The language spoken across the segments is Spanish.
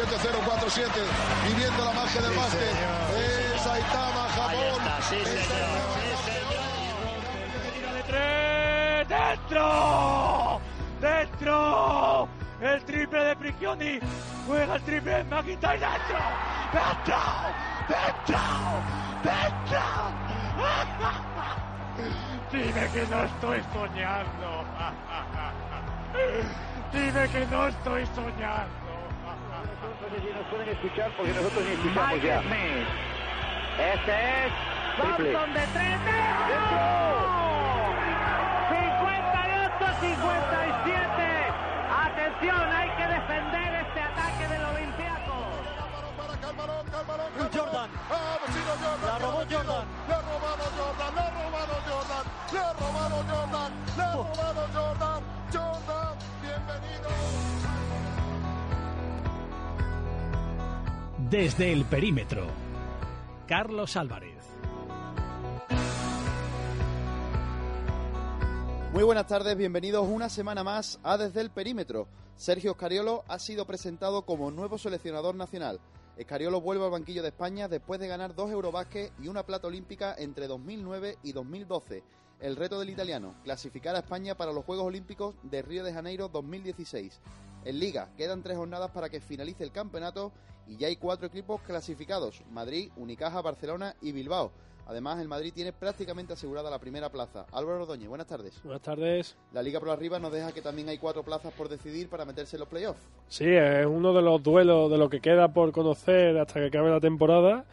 7-0-4-7. Viviendo la magia del básquet. Es Saitama, Japón. Tira de tres, ¡Dentro! ¡Dentro! El triple de Prigioni. Juega el triple de McIntyre. ¡Dentro! ¡Dentro! ¡Dentro! ¡Dentro! Dime que no estoy soñando. Dime que no estoy soñando. Nos pueden escuchar porque nosotros ni escuchamos ya. Este es triple. Thompson de tres. ¡Dentro! 58-57. Atención, hay que defender este ataque del Olympiaco. Para acá el balón, acá el balón, acá el Jordan. La robó Jordan. Le ha robado Jordan, le ha robado Jordan, le ha robado Jordan, le ha robado Jordan. Jordan, bienvenido. Desde el perímetro, Carlos Álvarez. Muy buenas tardes, bienvenidos una semana más a Desde el Perímetro. Sergio Escariolo ha sido presentado como nuevo seleccionador nacional. Escariolo vuelve al banquillo de España después de ganar dos Eurobásquet y una plata olímpica entre 2009 y 2012. El reto del italiano, clasificar a España para los Juegos Olímpicos de Río de Janeiro 2016. En Liga, quedan tres jornadas para que finalice el campeonato y ya hay cuatro equipos clasificados, Madrid, Unicaja, Barcelona y Bilbao. Además, el Madrid tiene prácticamente asegurada la primera plaza. Álvaro Ordóñez, buenas tardes. Buenas tardes. La Liga por arriba nos deja que también hay cuatro plazas por decidir para meterse en los playoffs. Sí, es uno de los duelos de lo que queda por conocer hasta que acabe la temporada.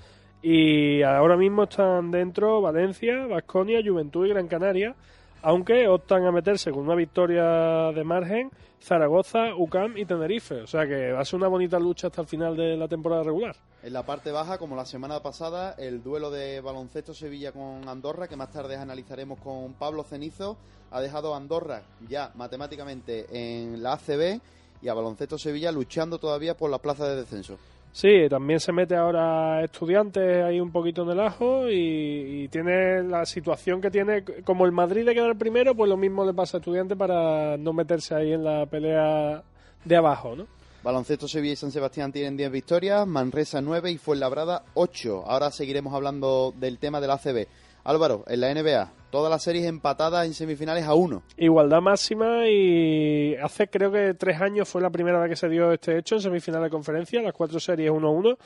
Y ahora mismo están dentro Valencia, Vasconia, Juventud y Gran Canaria, aunque optan a meterse con una victoria de margen Zaragoza, UCAM y Tenerife. O sea que va a ser una bonita lucha hasta el final de la temporada regular. En la parte baja, como la semana pasada, el duelo de baloncesto Sevilla con Andorra, que más tarde analizaremos con Pablo Cenizo, ha dejado a Andorra ya matemáticamente en la ACB y a baloncesto Sevilla luchando todavía por la plaza de descenso. Sí, también se mete ahora estudiantes ahí un poquito en el ajo y, tiene la situación que tiene, como el Madrid de quedar primero, pues lo mismo le pasa a estudiantes para no meterse ahí en la pelea de abajo, ¿no? Baloncesto Sevilla y San Sebastián tienen 10 victorias, Manresa 9 y Fuenlabrada 8. Ahora seguiremos hablando del tema del ACB. Álvaro, en la NBA, todas las series empatadas en semifinales a 1. Igualdad máxima y hace creo que tres años fue la primera vez que se dio este hecho en semifinal de conferencia, las cuatro series 1-1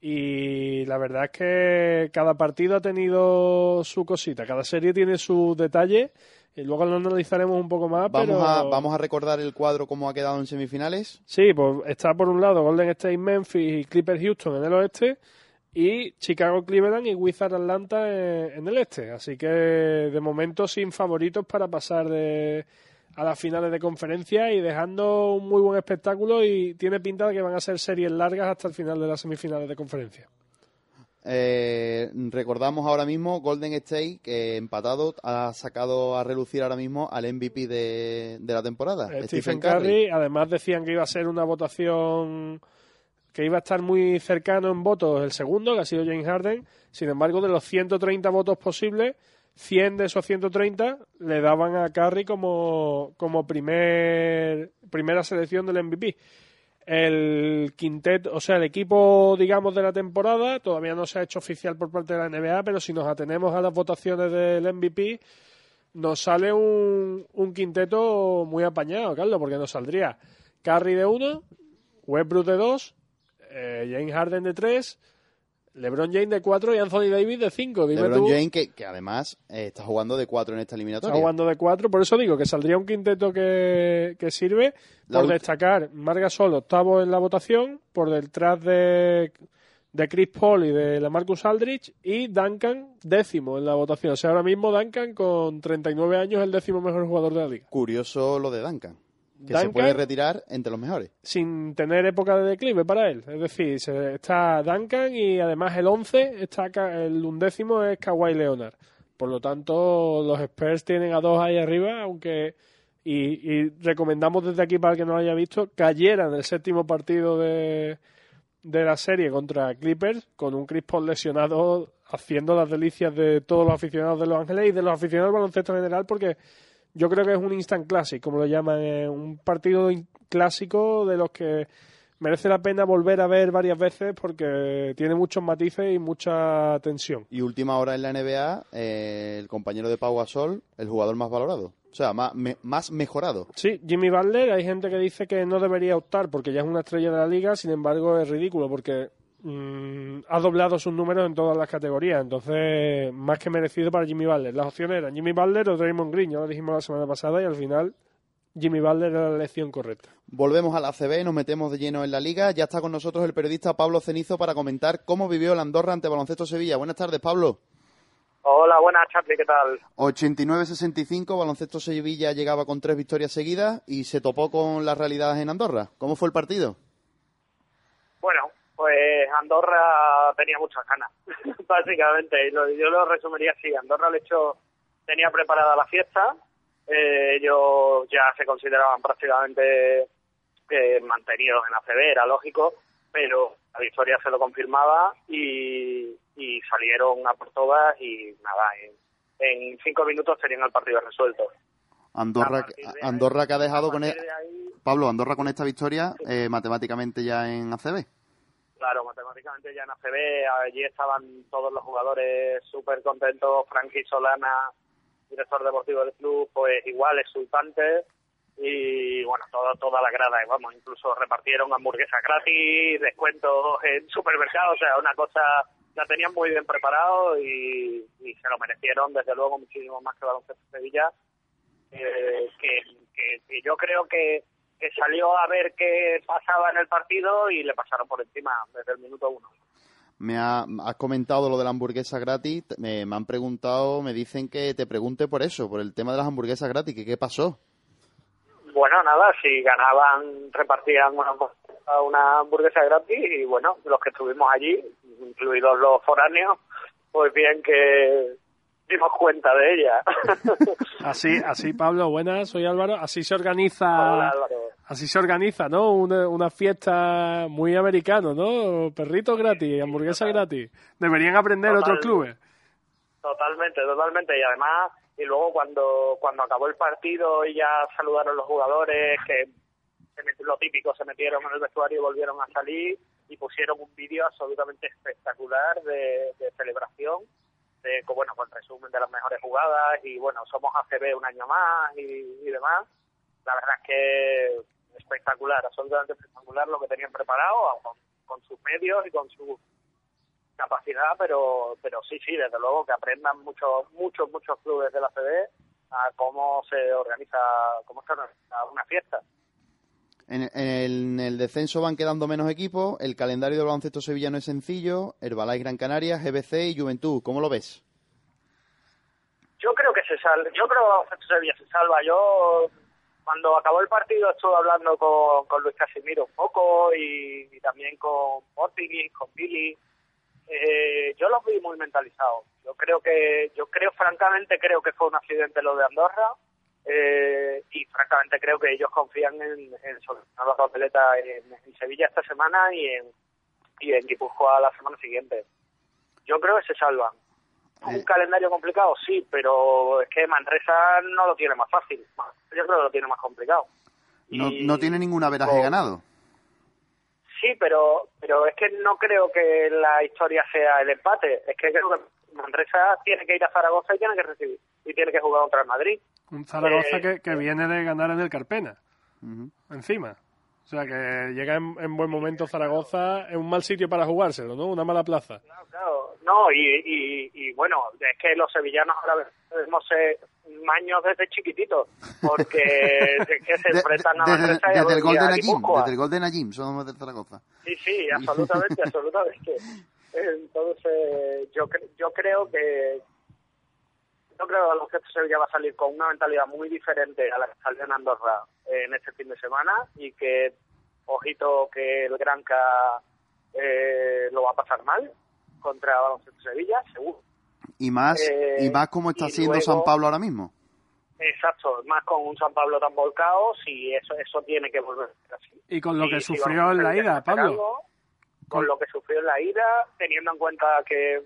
y la verdad es que cada partido ha tenido su cosita, cada serie tiene su detalle y luego lo analizaremos un poco más. Vamos, pero... a, vamos a recordar el cuadro cómo ha quedado en semifinales. Sí, pues está por un lado Golden State Memphis y Clippers Houston en el oeste y Chicago Cleveland y Wizard Atlanta en, en el este. Así que de momento sin favoritos para pasar de a las finales de conferencia y dejando un muy buen espectáculo y tiene pinta de que van a ser series largas hasta el final de las semifinales de conferencia. Eh, recordamos ahora mismo Golden State, que empatado ha sacado a relucir ahora mismo al MVP de, de la temporada, Eh, Stephen Curry. Además decían que iba a ser una votación que iba a estar muy cercano en votos el segundo, que ha sido James Harden. Sin embargo, de los 130 votos posibles, 100 de esos 130 le daban a Curry como, como primer, primera selección del MVP. El quinteto, o sea, el equipo, digamos, de la temporada todavía no se ha hecho oficial por parte de la NBA, pero si nos atenemos a las votaciones del MVP, nos sale un, un quinteto muy apañado, Carlos, porque nos saldría Curry de 1, Westbrook de 2, eh, James Harden de 3, LeBron James de 4 y Anthony Davis de 5. Dime LeBron James, que, que además eh, está jugando de 4 en esta eliminatoria. está jugando de 4, por eso digo que saldría un quinteto que, que sirve La por destacar Marga Sol, octavo en la votación, por detrás de de Chris Paul y de la Marcus Aldrich y Duncan décimo en la votación. O sea, ahora mismo Duncan con 39 años es el décimo mejor jugador de la liga. Curioso lo de Duncan. Que Duncan- se puede retirar entre los mejores. Sin tener época de declive para él. Es decir, se- está Duncan y además el 11, está el undécimo es Kawhi Leonard. Por lo tanto, los Spurs tienen a dos ahí arriba, aunque... Y, y recomendamos desde aquí para el que no lo haya visto, cayeran el séptimo partido de, de la serie contra Clippers con un Chris Paul lesionado haciendo las delicias de todos los aficionados de Los Ángeles y de los aficionados del baloncesto en general porque yo creo que es un instant classic, como lo llaman, eh, un partido clásico de los que merece la pena volver a ver varias veces porque tiene muchos matices y mucha tensión. Y última hora en la NBA, eh, el compañero de Pau Gasol, el jugador más valorado. O sea, más, me- más mejorado. Sí, Jimmy Butler, hay gente que dice que no debería optar porque ya es una estrella de la liga, sin embargo es ridículo porque mm, ha doblado sus números en todas las categorías, entonces más que merecido para Jimmy Butler. Las opciones eran Jimmy Butler o Draymond Green, ya lo dijimos la semana pasada y al final Jimmy Butler era la elección correcta. Volvemos a la ACB y nos metemos de lleno en la liga. Ya está con nosotros el periodista Pablo Cenizo para comentar cómo vivió el Andorra ante Baloncesto Sevilla. Buenas tardes, Pablo. Hola, buenas, Charlie, ¿qué tal? 89-65, Baloncesto Sevilla llegaba con tres victorias seguidas y se topó con las realidades en Andorra. ¿Cómo fue el partido? Bueno, pues Andorra tenía muchas ganas, básicamente. y lo- Yo lo resumiría así. Andorra le echó, tenía preparada la fiesta. eh, ellos ya se consideraban prácticamente eh, mantenidos en ACB, era lógico, pero la victoria se lo confirmaba y, y salieron a por todas y nada, en, en cinco minutos tenían el partido resuelto. Andorra, ahí- Andorra que ha dejado con... e- de ahí, Pablo, Andorra con esta victoria eh, matemáticamente ya en ACB. Claro, matemáticamente ya en ACB, allí estaban todos los jugadores súper contentos, Frankie Solana, director deportivo del club, pues igual exultantes y bueno, todo, toda la grada, vamos, incluso repartieron hamburguesas gratis, descuentos en supermercados, o sea, una cosa, la tenían muy bien preparado y, y se lo merecieron, desde luego, muchísimo más que Baloncesto Sevilla, eh, que- que yo creo que, que salió a ver qué pasaba en el partido y le pasaron por encima desde el minuto uno. Me ha, has comentado lo de la hamburguesa gratis. Me, me han preguntado, me dicen que te pregunte por eso, por el tema de las hamburguesas gratis. que ¿Qué pasó? Bueno, nada, si ganaban, repartían una, una hamburguesa gratis y bueno, los que estuvimos allí, incluidos los foráneos, pues bien que dimos cuenta de ella. Así, así Pablo, buenas, soy Álvaro. Así se organiza, Hola, Álvaro. Así se organiza, ¿no? Una, una fiesta muy americano, ¿no? Perritos gratis, hamburguesas gratis. Deberían aprender Total. otros clubes. Totalmente, totalmente. Y además, y luego cuando, cuando acabó el partido y ya saludaron los jugadores, que se met- lo típico, se metieron en el vestuario y volvieron a salir y pusieron un vídeo absolutamente espectacular de, de celebración, de bueno, con resumen de las mejores jugadas y bueno, somos ACB un año más y, y demás. La verdad es que espectacular, absolutamente espectacular lo que tenían preparado con, con sus medios y con su capacidad, pero pero sí, sí, desde luego que aprendan muchos, muchos, muchos clubes de la CD a cómo se organiza, cómo se organiza una fiesta. En, el, en el descenso van quedando menos equipos. El calendario del baloncesto sevillano es sencillo. Herbalife Gran Canaria, GBC y Juventud. ¿Cómo lo ves? Yo creo que se salva, yo creo que Baloncesto Sevilla se salva. Yo cuando acabó el partido estuve hablando con, con Luis Casimiro un poco y, también con Portigui, con Billy. Eh, yo los vi muy mentalizados. Yo creo que, yo creo francamente creo que fue un accidente lo de Andorra eh, y francamente creo que ellos confían en, en solucionar la papeleta en, en Sevilla esta semana y en y en Guipúzcoa la semana siguiente. Yo creo que se salvan. Un calendario complicado, sí, pero es que Manresa no lo tiene más fácil. Yo creo que lo tiene más complicado. No, Y- no tiene ningún averaje con- ganado. Sí, pero pero es que no creo que la historia sea el empate. Es que creo que Manresa tiene que ir a Zaragoza y tiene que recibir. Y tiene que jugar contra el Madrid. Un Zaragoza Eh, que, que viene de ganar en el Carpena, encima. O sea, que llega en, en buen momento Zaragoza, en un mal sitio para jugárselo, ¿no? Una mala plaza. Claro, claro. No, y, y, y bueno, es que los sevillanos ahora mismo se, maños desde chiquitito, porque es que se enfrentan a desde, Manresa y a- desde el gol de Najim, desde el gol de Najim, somos de Zaragoza. Sí, sí, absolutamente, absolutamente. Entonces, yo, yo creo que yo creo que el Baloncesto Sevilla va a salir con una mentalidad muy diferente a la que salió en Andorra eh, en este fin de semana y que, ojito, que el Granca eh, lo va a pasar mal contra Baloncesto Sevilla, seguro. Y más, Eh, y más como está luego- San Pablo ahora mismo. Exacto, más con un San Pablo tan volcado, si eso eso tiene que volver a ser así. Y con lo que sufrió en la ida, Pablo. algo, Con- con lo que sufrió en la ida, teniendo en cuenta que,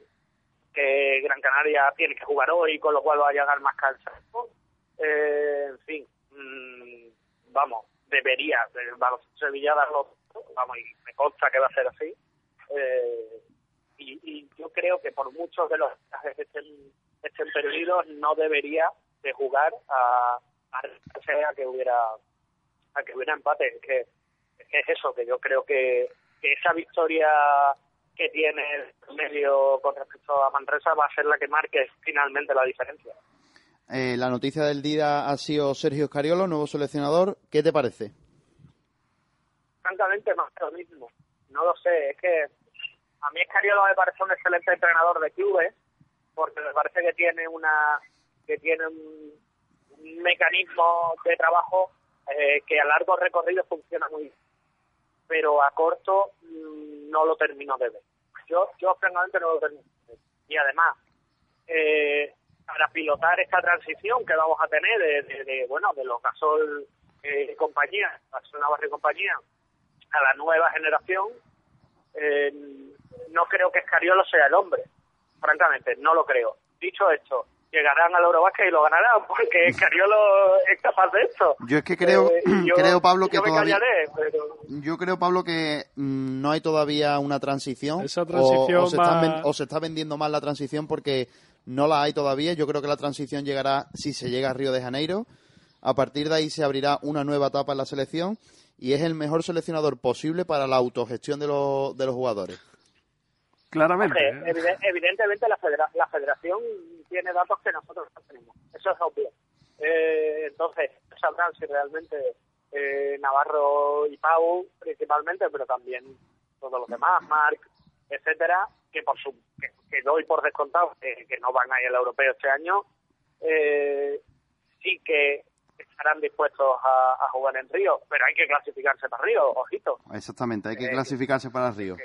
que Gran Canaria tiene que jugar hoy, con lo cual va a llegar más cansado. Eh, en fin, mm, vamos, debería el baloncesto Sevilla darlo, vamos, y me consta que va a ser así. Eh, y, y yo creo que por muchos de los que estén, estén perdidos, no debería de jugar a, a que hubiera a que hubiera empate. Que, es eso, que yo creo que esa victoria que tiene el medio con respecto a Manresa va a ser la que marque finalmente la diferencia. Eh, la noticia del día ha sido Sergio Escariolo, nuevo seleccionador. ¿Qué te parece? Francamente, más de lo mismo. No lo sé, es que a mí Escariolo me parece un excelente entrenador de clubes, porque me parece que tiene una que tiene un, un mecanismo de trabajo eh, que a largo recorrido funciona muy bien, pero a corto mm, no lo termino de ver. Yo, yo francamente no lo termino de ver. Y además, eh, para pilotar esta transición que vamos a tener de, de- de, bueno de los gasol eh, compañía, gasol Navarro y compañía, a la nueva generación, eh, no creo que Escariolo sea el hombre, francamente, no lo creo. Dicho esto, llegarán al Eurobasket y lo ganarán, porque Escariolo es capaz de esto. Yo es que creo, Eh, yo- creo Pablo, yo que me todavía... callaré, pero Yo creo, Pablo, que mm, no hay todavía una transición. Esa o- transición o, se está va- ven- o se está vendiendo mal la transición porque no la hay todavía. Yo creo que la transición llegará si se llega a Río de Janeiro. A partir de ahí se abrirá una nueva etapa en la selección y es el mejor seleccionador posible para la autogestión de los, de los jugadores. Claramente. Hombre, ¿eh? evide- evidentemente la, federa- la federación tiene datos que nosotros no tenemos. Eso es obvio. Eh, entonces, sabrán si realmente eh, Navarro y Pau principalmente, pero también todos los demás, Marc, etcétera, que por su que, que doy por descontado que, que no van a ir al europeo este año, eh, sí que estarán dispuestos a, a jugar en Río, pero hay que clasificarse para Río, ojito. Exactamente, hay que Eh, clasificarse para Río.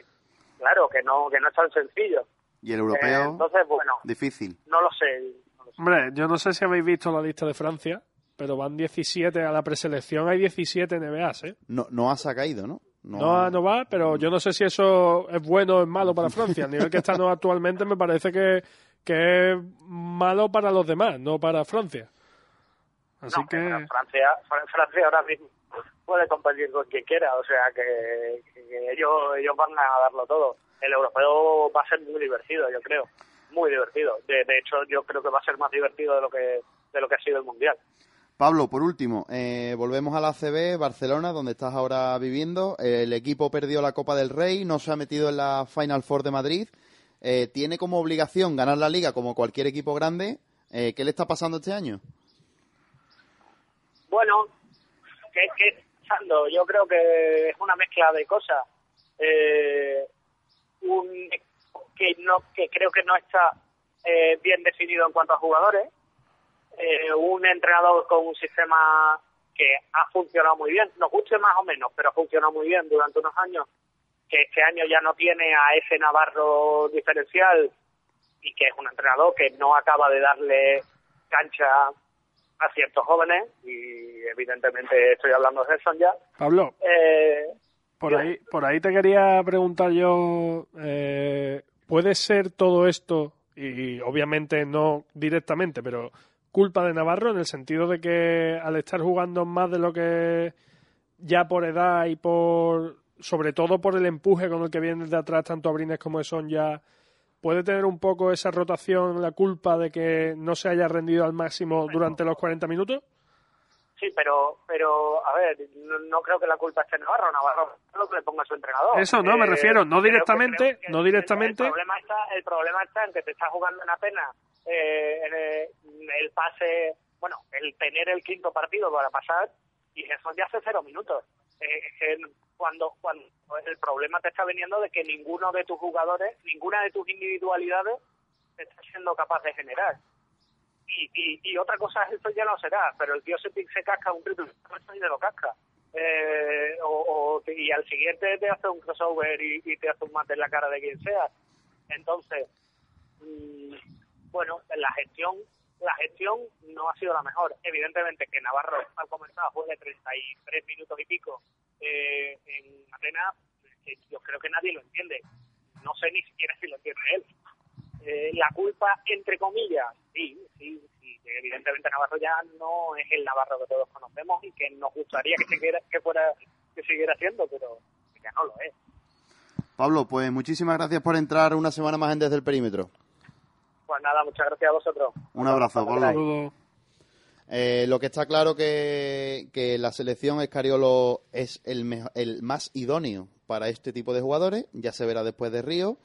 Claro, que no que no es tan sencillo. Y el Eh, europeo, entonces, bueno, difícil. no lo sé. no lo sé. Hombre, yo no sé si habéis visto la lista de Francia, pero van 17 a la preselección, hay 17 NBAs, ¿eh? No, no ha caído, ¿no? No, no va, pero yo no sé si eso es bueno o es malo para Francia. Al nivel que están actualmente me parece que, que es malo para los demás, no para Francia. Así No, que... Francia ahora mismo puede competir con quien quiera, o sea que, que ellos, ellos van a darlo todo. El europeo va a ser muy divertido, yo creo, muy divertido. De, de hecho, yo creo que va a ser más divertido de lo que de lo que ha sido el mundial. Pablo, por último, eh, volvemos a la CB, Barcelona, donde estás ahora viviendo. El equipo perdió la Copa del Rey, no se ha metido en la Final Four de Madrid. Eh, tiene como obligación ganar la liga como cualquier equipo grande. Eh, ¿Qué le está pasando este año? Bueno, ¿qué, qué Yo creo que es una mezcla de cosas. Eh, un que no que creo que no está eh, bien definido en cuanto a jugadores. Eh, un entrenador con un sistema que ha funcionado muy bien, nos guste más o menos, pero ha funcionado muy bien durante unos años, que este año ya no tiene a ese Navarro diferencial y que es un entrenador que no acaba de darle cancha a ciertos jóvenes y evidentemente estoy hablando de Gerson ya. Pablo, Eh, por ahí, por ahí te quería preguntar yo, eh, ¿puede ser todo esto, y obviamente no directamente, pero culpa de Navarro en el sentido de que al estar jugando más de lo que ya por edad y por, sobre todo por el empuje con el que viene de atrás tanto Abrines como Son ya, puede tener un poco esa rotación la culpa de que no se haya rendido al máximo durante los 40 minutos? sí, pero pero a ver, no, no creo que la culpa esté en Navarro, Navarro lo que le ponga a su entrenador. Eso no, me refiero, no directamente, que no el- directamente. El problema está, el problema está en que te está jugando una pena eh, en el, el pase bueno, el tener el quinto partido para pasar y eso ya hace cero minutos. Es que cuando, cuando el problema te está viniendo de que ninguno de tus jugadores, ninguna de tus individualidades te está siendo capaz de generar. Y, y, y otra cosa es eso ya no será, pero el tío se, se casca un triple y te lo casca. Eh, o, y al siguiente te hace un crossover y, y te hace un mate en la cara de quien sea. Entonces, mm, bueno, la gestión la gestión no ha sido la mejor. Evidentemente que Navarro, al comenzar, juegue 33 minutos y pico eh, en Arena, que yo creo que nadie lo entiende. No sé ni siquiera si lo entiende él. Eh, la culpa, entre comillas, sí, sí, sí. Evidentemente Navarro ya no es el Navarro que todos conocemos y que nos gustaría que siguiera, que fuera, que siguiera siendo, pero ya no lo es. Pablo, pues muchísimas gracias por entrar una semana más en Desde el Perímetro. Pues nada, muchas gracias a vosotros. Un abrazo. Pablo. Eh, lo que está claro que, que la selección Escariolo es el, mejo- el más idóneo para este tipo de jugadores, ya se verá después de Río,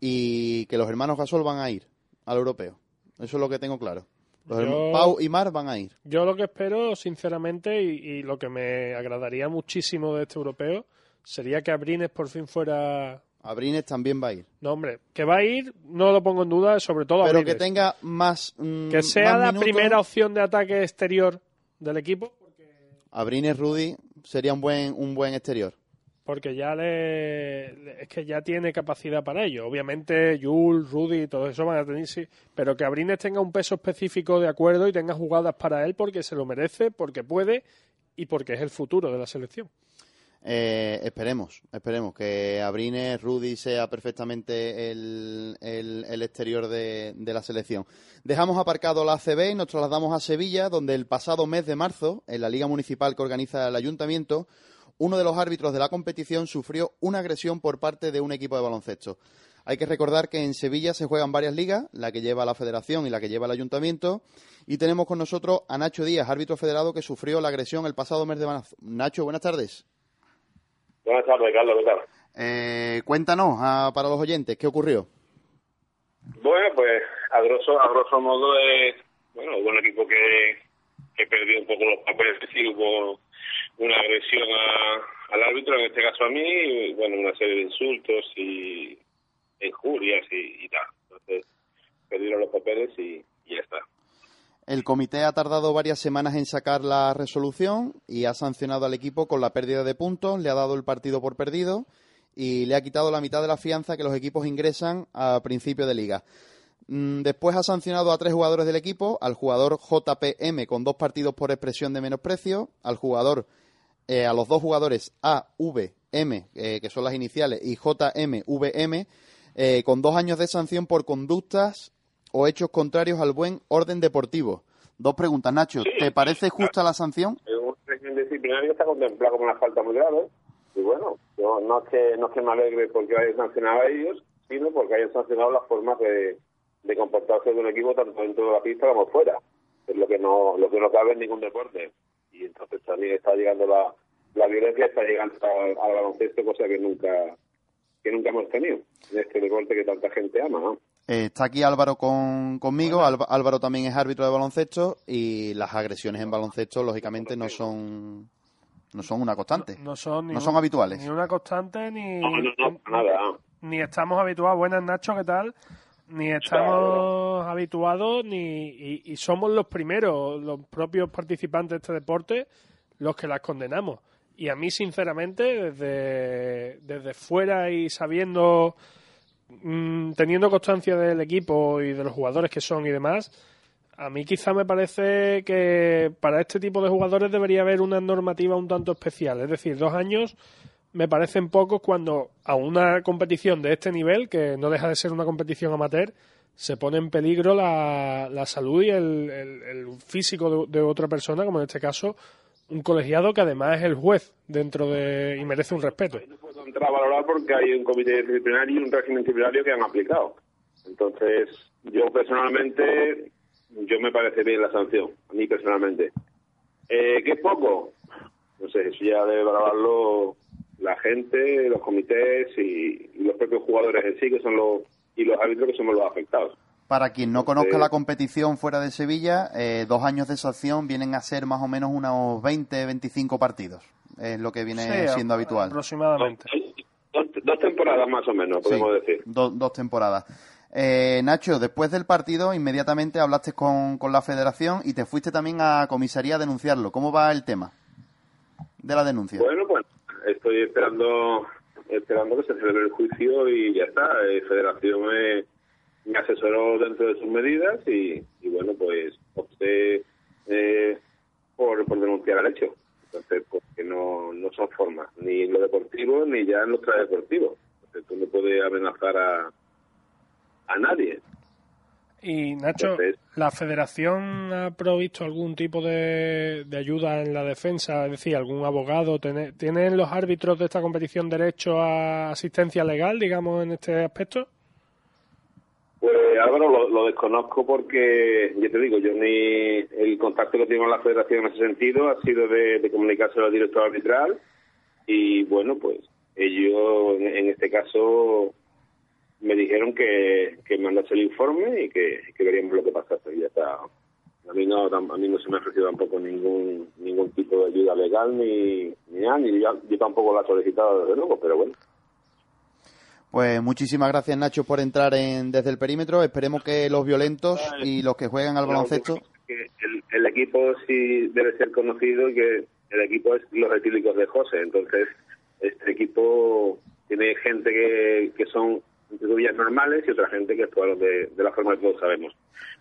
y que los hermanos Gasol van a ir al europeo. Eso es lo que tengo claro. Los Yo- Pau y Mar van a ir. Yo lo que espero, sinceramente, y, y lo que me agradaría muchísimo de este europeo, sería que Abrines por fin fuera... Abrines también va a ir. No, hombre, que va a ir, no lo pongo en duda, sobre todo Pero Abrines. que tenga más. mm, Que sea más la minutos. primera opción de ataque exterior del equipo, Abrines Rudy sería un buen, un buen exterior. porque ya le, le- es que ya tiene capacidad para ello. Obviamente, Jules, Rudy, todo eso van a tener, sí, pero que Abrines tenga un peso específico de acuerdo y tenga jugadas para él porque se lo merece, porque puede y porque es el futuro de la selección. Eh, esperemos, esperemos que Abrines Rudy sea perfectamente el, el- exterior de, de la selección. Dejamos aparcado la ACB y nos trasladamos a Sevilla, donde el pasado mes de marzo, en la Liga Municipal que organiza el Ayuntamiento, uno de los árbitros de la competición sufrió una agresión por parte de un equipo de baloncesto. Hay que recordar que en Sevilla se juegan varias ligas, la que lleva la Federación y la que lleva el Ayuntamiento, y tenemos con nosotros a Nacho Díaz, árbitro federado que sufrió la agresión el pasado mes de marzo. Nacho, buenas tardes. Buenas tardes, Carlos, ¿qué tal? Eh, cuéntanos ah, para los oyentes, ¿qué ocurrió? Bueno, pues a grosso, a grosso modo es, bueno, hubo un equipo que, que perdió un poco los papeles, sí, hubo una agresión a- al árbitro, en este caso a mí, y, bueno, una serie de insultos y injurias y, y tal. Entonces, perdieron los papeles y, y ya está. El comité ha tardado varias semanas en sacar la resolución y ha sancionado al equipo con la pérdida de puntos, le ha dado el partido por perdido y le ha quitado la mitad de la fianza que los equipos ingresan a principio de liga. Mm, Después ha sancionado a tres jugadores del equipo, al jugador JPM con dos partidos por expresión de menosprecio, al jugador, eh, a los dos jugadores AVM, eh, que son las iniciales, y JMVM, eh, con dos años de sanción por conductas o hechos contrarios al buen orden deportivo. Dos preguntas, Nacho. ¿Te parece justa la sanción? En un régimen disciplinario está contemplado como una falta muy grave. Y bueno, yo no es que, no es que me alegre porque hayan sancionado a ellos, sino porque hayan sancionado las formas de, de comportarse de un equipo tanto dentro de la pista como fuera. Es lo que no, lo que no cabe en ningún deporte. Y entonces también está llegando la, la violencia, está llegando al baloncesto, cosa que nunca que nunca hemos tenido en este deporte que tanta gente ama, ¿no? Eh, está aquí Álvaro con, conmigo. Álvaro también es árbitro de baloncesto y las agresiones en baloncesto, lógicamente, no son no son una constante. No son, ni No un- son habituales. Ni una constante, ni, No, no, nada. ni estamos habituados. Buenas, Nacho, ¿qué tal? Ni estamos habituados, ni y, y somos los primeros, los propios participantes de este deporte, los que las condenamos. Y a mí, sinceramente, desde, desde fuera y sabiendo, mm, teniendo constancia del equipo y de los jugadores que son y demás, a mí quizá me parece que para este tipo de jugadores debería haber una normativa un tanto especial. Es decir, dos años me parecen pocos cuando a una competición de este nivel, que no deja de ser una competición amateur, se pone en peligro la, la salud y el, el- el físico de, de otra persona, como en este caso un colegiado que además es el juez dentro de y merece un respeto. no puedo entrar a valorar porque hay un comité disciplinario y un régimen disciplinario que han aplicado. Entonces, yo personalmente, yo me parece bien la sanción, a mí personalmente. Eh, ¿Qué poco? No sé, eso ya debe valorarlo la gente, los comités y, y los propios jugadores en sí, que son los y los árbitros que somos los afectados. Para quien no conozca la competición fuera de Sevilla, eh, dos años de sanción vienen a ser más o menos unos 20, 25 partidos. Es lo que viene Sí, siendo habitual. Aproximadamente. Dos, dos temporadas más o menos, podemos Sí, decir. do- dos temporadas. Eh, Nacho, después del partido, inmediatamente hablaste con, con la federación y te fuiste también a comisaría a denunciarlo. ¿Cómo va el tema de la denuncia? Bueno, pues estoy esperando esperando que se celebre el juicio y ya está. Eh, Federación me, me asesoró dentro de sus medidas y, y bueno, pues opté eh, por, por denunciar el hecho. Entonces, porque no, no son formas, ni en lo deportivo ni ya en lo extradeportivo. Entonces, tú no puedes amenazar a, a nadie. Y Nacho, ¿la federación ha provisto algún tipo de, de ayuda en la defensa? Es decir, algún abogado. ¿Tiene- ¿Tienen los árbitros de esta competición derecho a asistencia legal, digamos, en este aspecto? Pues Álvaro, lo, desconozco porque, ya te digo, yo ni el contacto que tengo con la federación en ese sentido ha sido de, de comunicárselo al director arbitral y bueno, pues ellos en, este caso me dijeron que, que mandase el informe y que, que veríamos lo que pasase y ya está. A mí no, a mí no se me ha ofrecido tampoco ningún ningún tipo de ayuda legal ni, ni nada, ni yo, yo tampoco la he solicitado desde luego, pero bueno. Pues muchísimas gracias, Nacho, por entrar en desde el perímetro. Esperemos que los violentos y los que juegan al baloncesto que el, el equipo sí debe ser conocido y que el equipo es los retílicos de José. Entonces, este equipo tiene gente que, que son entre comillas normales y otra gente que actúa de, de la forma que todos sabemos.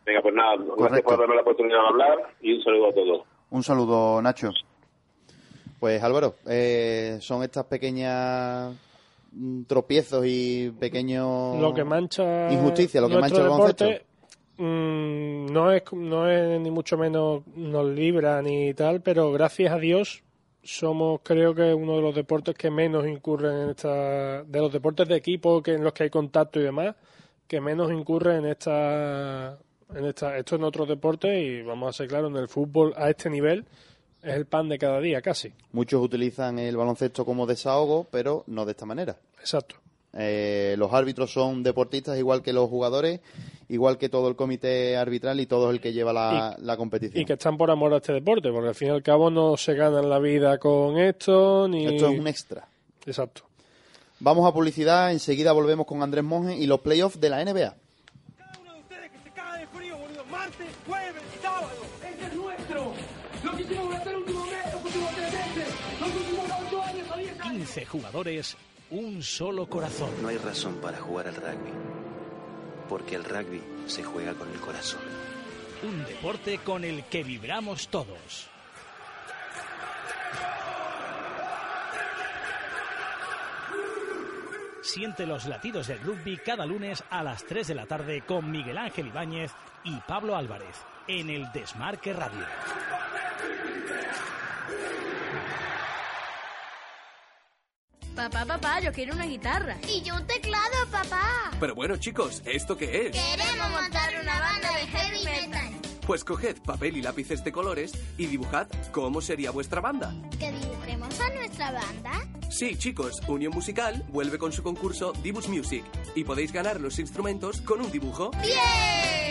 Venga, pues nada, gracias por darme la oportunidad de hablar y un saludo a todos. Un saludo, Nacho. Pues Álvaro, eh, son estas pequeñas tropiezos y pequeños Lo que mancha injusticia, lo que mancha el deporte mm, no es no es ni mucho menos nos libra ni tal, pero gracias a Dios somos creo que uno de los deportes que menos incurren en esta de los deportes de equipo que en los que hay contacto y demás que menos incurren en esta en esta esto en otros deportes y vamos a ser claros en el fútbol a este nivel es el pan de cada día casi Muchos utilizan el baloncesto como desahogo, pero no de esta manera. exacto Eh, los árbitros son deportistas igual que los jugadores, igual que todo el comité arbitral y todo el que lleva la, la competición. y que están por amor a este deporte porque al fin y al cabo no se ganan la vida con esto ni Esto es un extra. exacto Vamos a publicidad, enseguida volvemos con Andrés Monge y los playoffs de la NBA. 15 jugadores, un solo corazón. No hay razón para jugar al rugby, porque el rugby se juega con el corazón. Un deporte con el que vibramos todos. Siente los latidos del rugby cada lunes a las 3 de la tarde con Miguel Ángel Ibáñez y Pablo Álvarez en el Desmarque Radio. Papá, papá, yo quiero una guitarra. Y yo un teclado, papá. Pero bueno, chicos, ¿esto qué es? Queremos montar una banda de heavy metal. Pues coged papel y lápices de colores y dibujad cómo sería vuestra banda. ¿Que dibujemos a nuestra banda? Sí, chicos, Unión Musical vuelve con su concurso Dibus Music y podéis ganar los instrumentos con un dibujo. ¡Bien!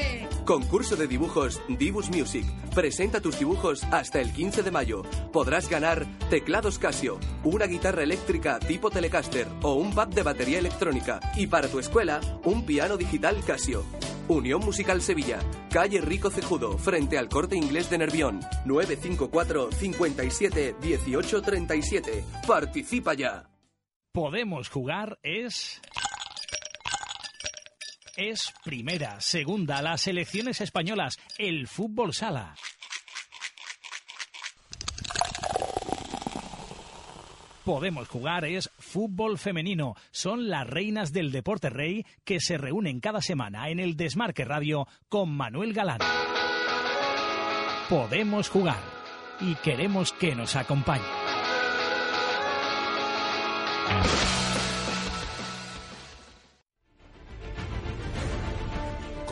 Concurso de dibujos Dibus Music. Presenta tus dibujos hasta el 15 de mayo. Podrás ganar teclados Casio, una guitarra eléctrica tipo Telecaster o un pad de batería electrónica. Y para tu escuela, un piano digital Casio. Unión Musical Sevilla, calle Rico Cejudo, frente al corte inglés de Nervión. 954 57 18 37. Participa ya. Podemos jugar es... Es primera, segunda, las selecciones españolas, el fútbol sala. Podemos jugar es fútbol femenino. Son las reinas del deporte rey que se reúnen cada semana en el Desmarque Radio con Manuel Galán. Podemos jugar y queremos que nos acompañe.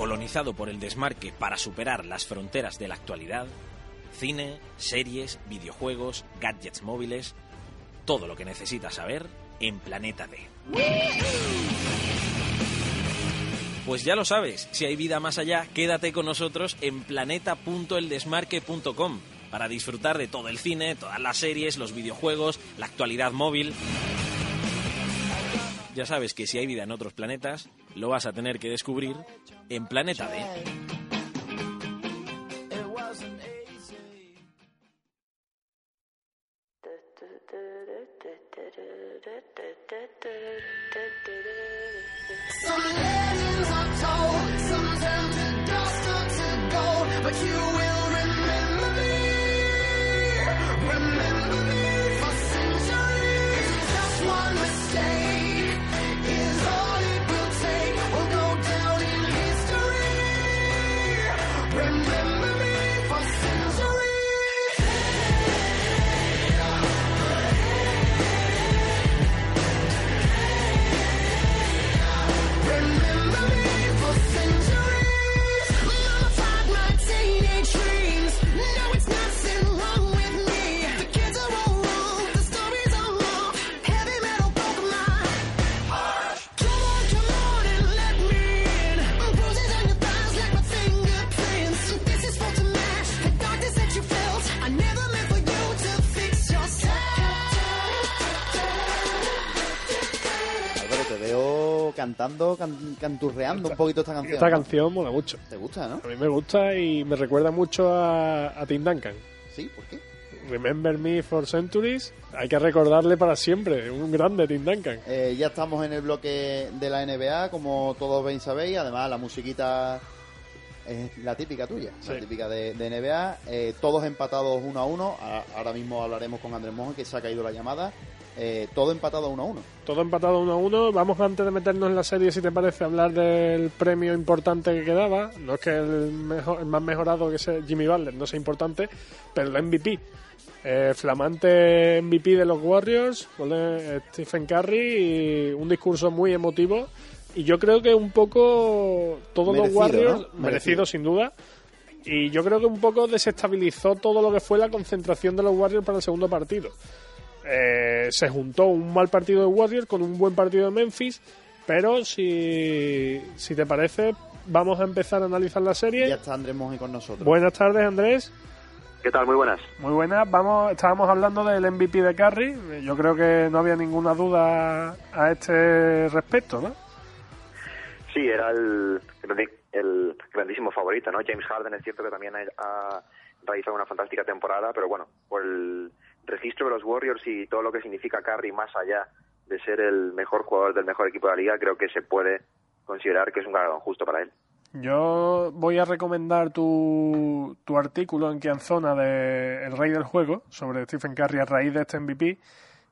Colonizado por el desmarque para superar las fronteras de la actualidad, cine, series, videojuegos, gadgets móviles, todo lo que necesitas saber en Planeta D. Pues ya lo sabes, si hay vida más allá, quédate con nosotros en planeta.eldesmarque.com para disfrutar de todo el cine, todas las series, los videojuegos, la actualidad móvil. Ya sabes que si hay vida en otros planetas, lo vas a tener que descubrir en Planeta me. Remember me for centuries. Just one mistake cantando, can- canturreando un poquito esta canción. Esta ¿no? canción mola mucho. ¿Te gusta, no? A mí me gusta y me recuerda mucho a, a Tim Duncan. Sí, ¿por qué? Remember Me for Centuries. Hay que recordarle para siempre. Un grande Tim Duncan. Eh, ya estamos en el bloque de la NBA, como todos bien sabéis. Además, la musiquita es la típica tuya, la Sí. típica de, de NBA. Eh, todos empatados uno a uno. A- Ahora mismo hablaremos con Andrés Mojo, que se ha caído la llamada. Eh, todo empatado uno a uno. Todo empatado uno a uno. Vamos antes de meternos en la serie, si te parece, a hablar del premio importante que quedaba. No es que el, mejor, el más mejorado que sea Jimmy Butler no sea importante, pero el MVP. Eh, flamante MVP de los Warriors, de Stephen Curry y un discurso muy emotivo. Y yo creo que un poco todos Merecido, los Warriors, ¿no? merecido. Merecido. sin duda, y yo creo que un poco desestabilizó todo lo que fue la concentración de los Warriors para el segundo partido. Eh, se juntó un mal partido de Warriors con un buen partido de Memphis, pero si, si te parece, vamos a empezar a analizar la serie. Ya está Andrés con nosotros. Buenas tardes, Andrés. ¿Qué tal? Muy buenas. Muy buenas. Vamos, estábamos hablando del MVP de Curry. Yo creo que no había ninguna duda a este respecto, ¿no? Sí, era el, el grandísimo favorito, ¿no? James Harden es cierto que también ha, ha realizado una fantástica temporada, pero bueno, por el registro de los Warriors y todo lo que significa Curry más allá de ser el mejor jugador del mejor equipo de la liga, creo que se puede considerar que es un galardón justo para él. Yo voy a recomendar tu, tu artículo en Quianzona de El Rey del Juego sobre Stephen Curry a raíz de este MVP.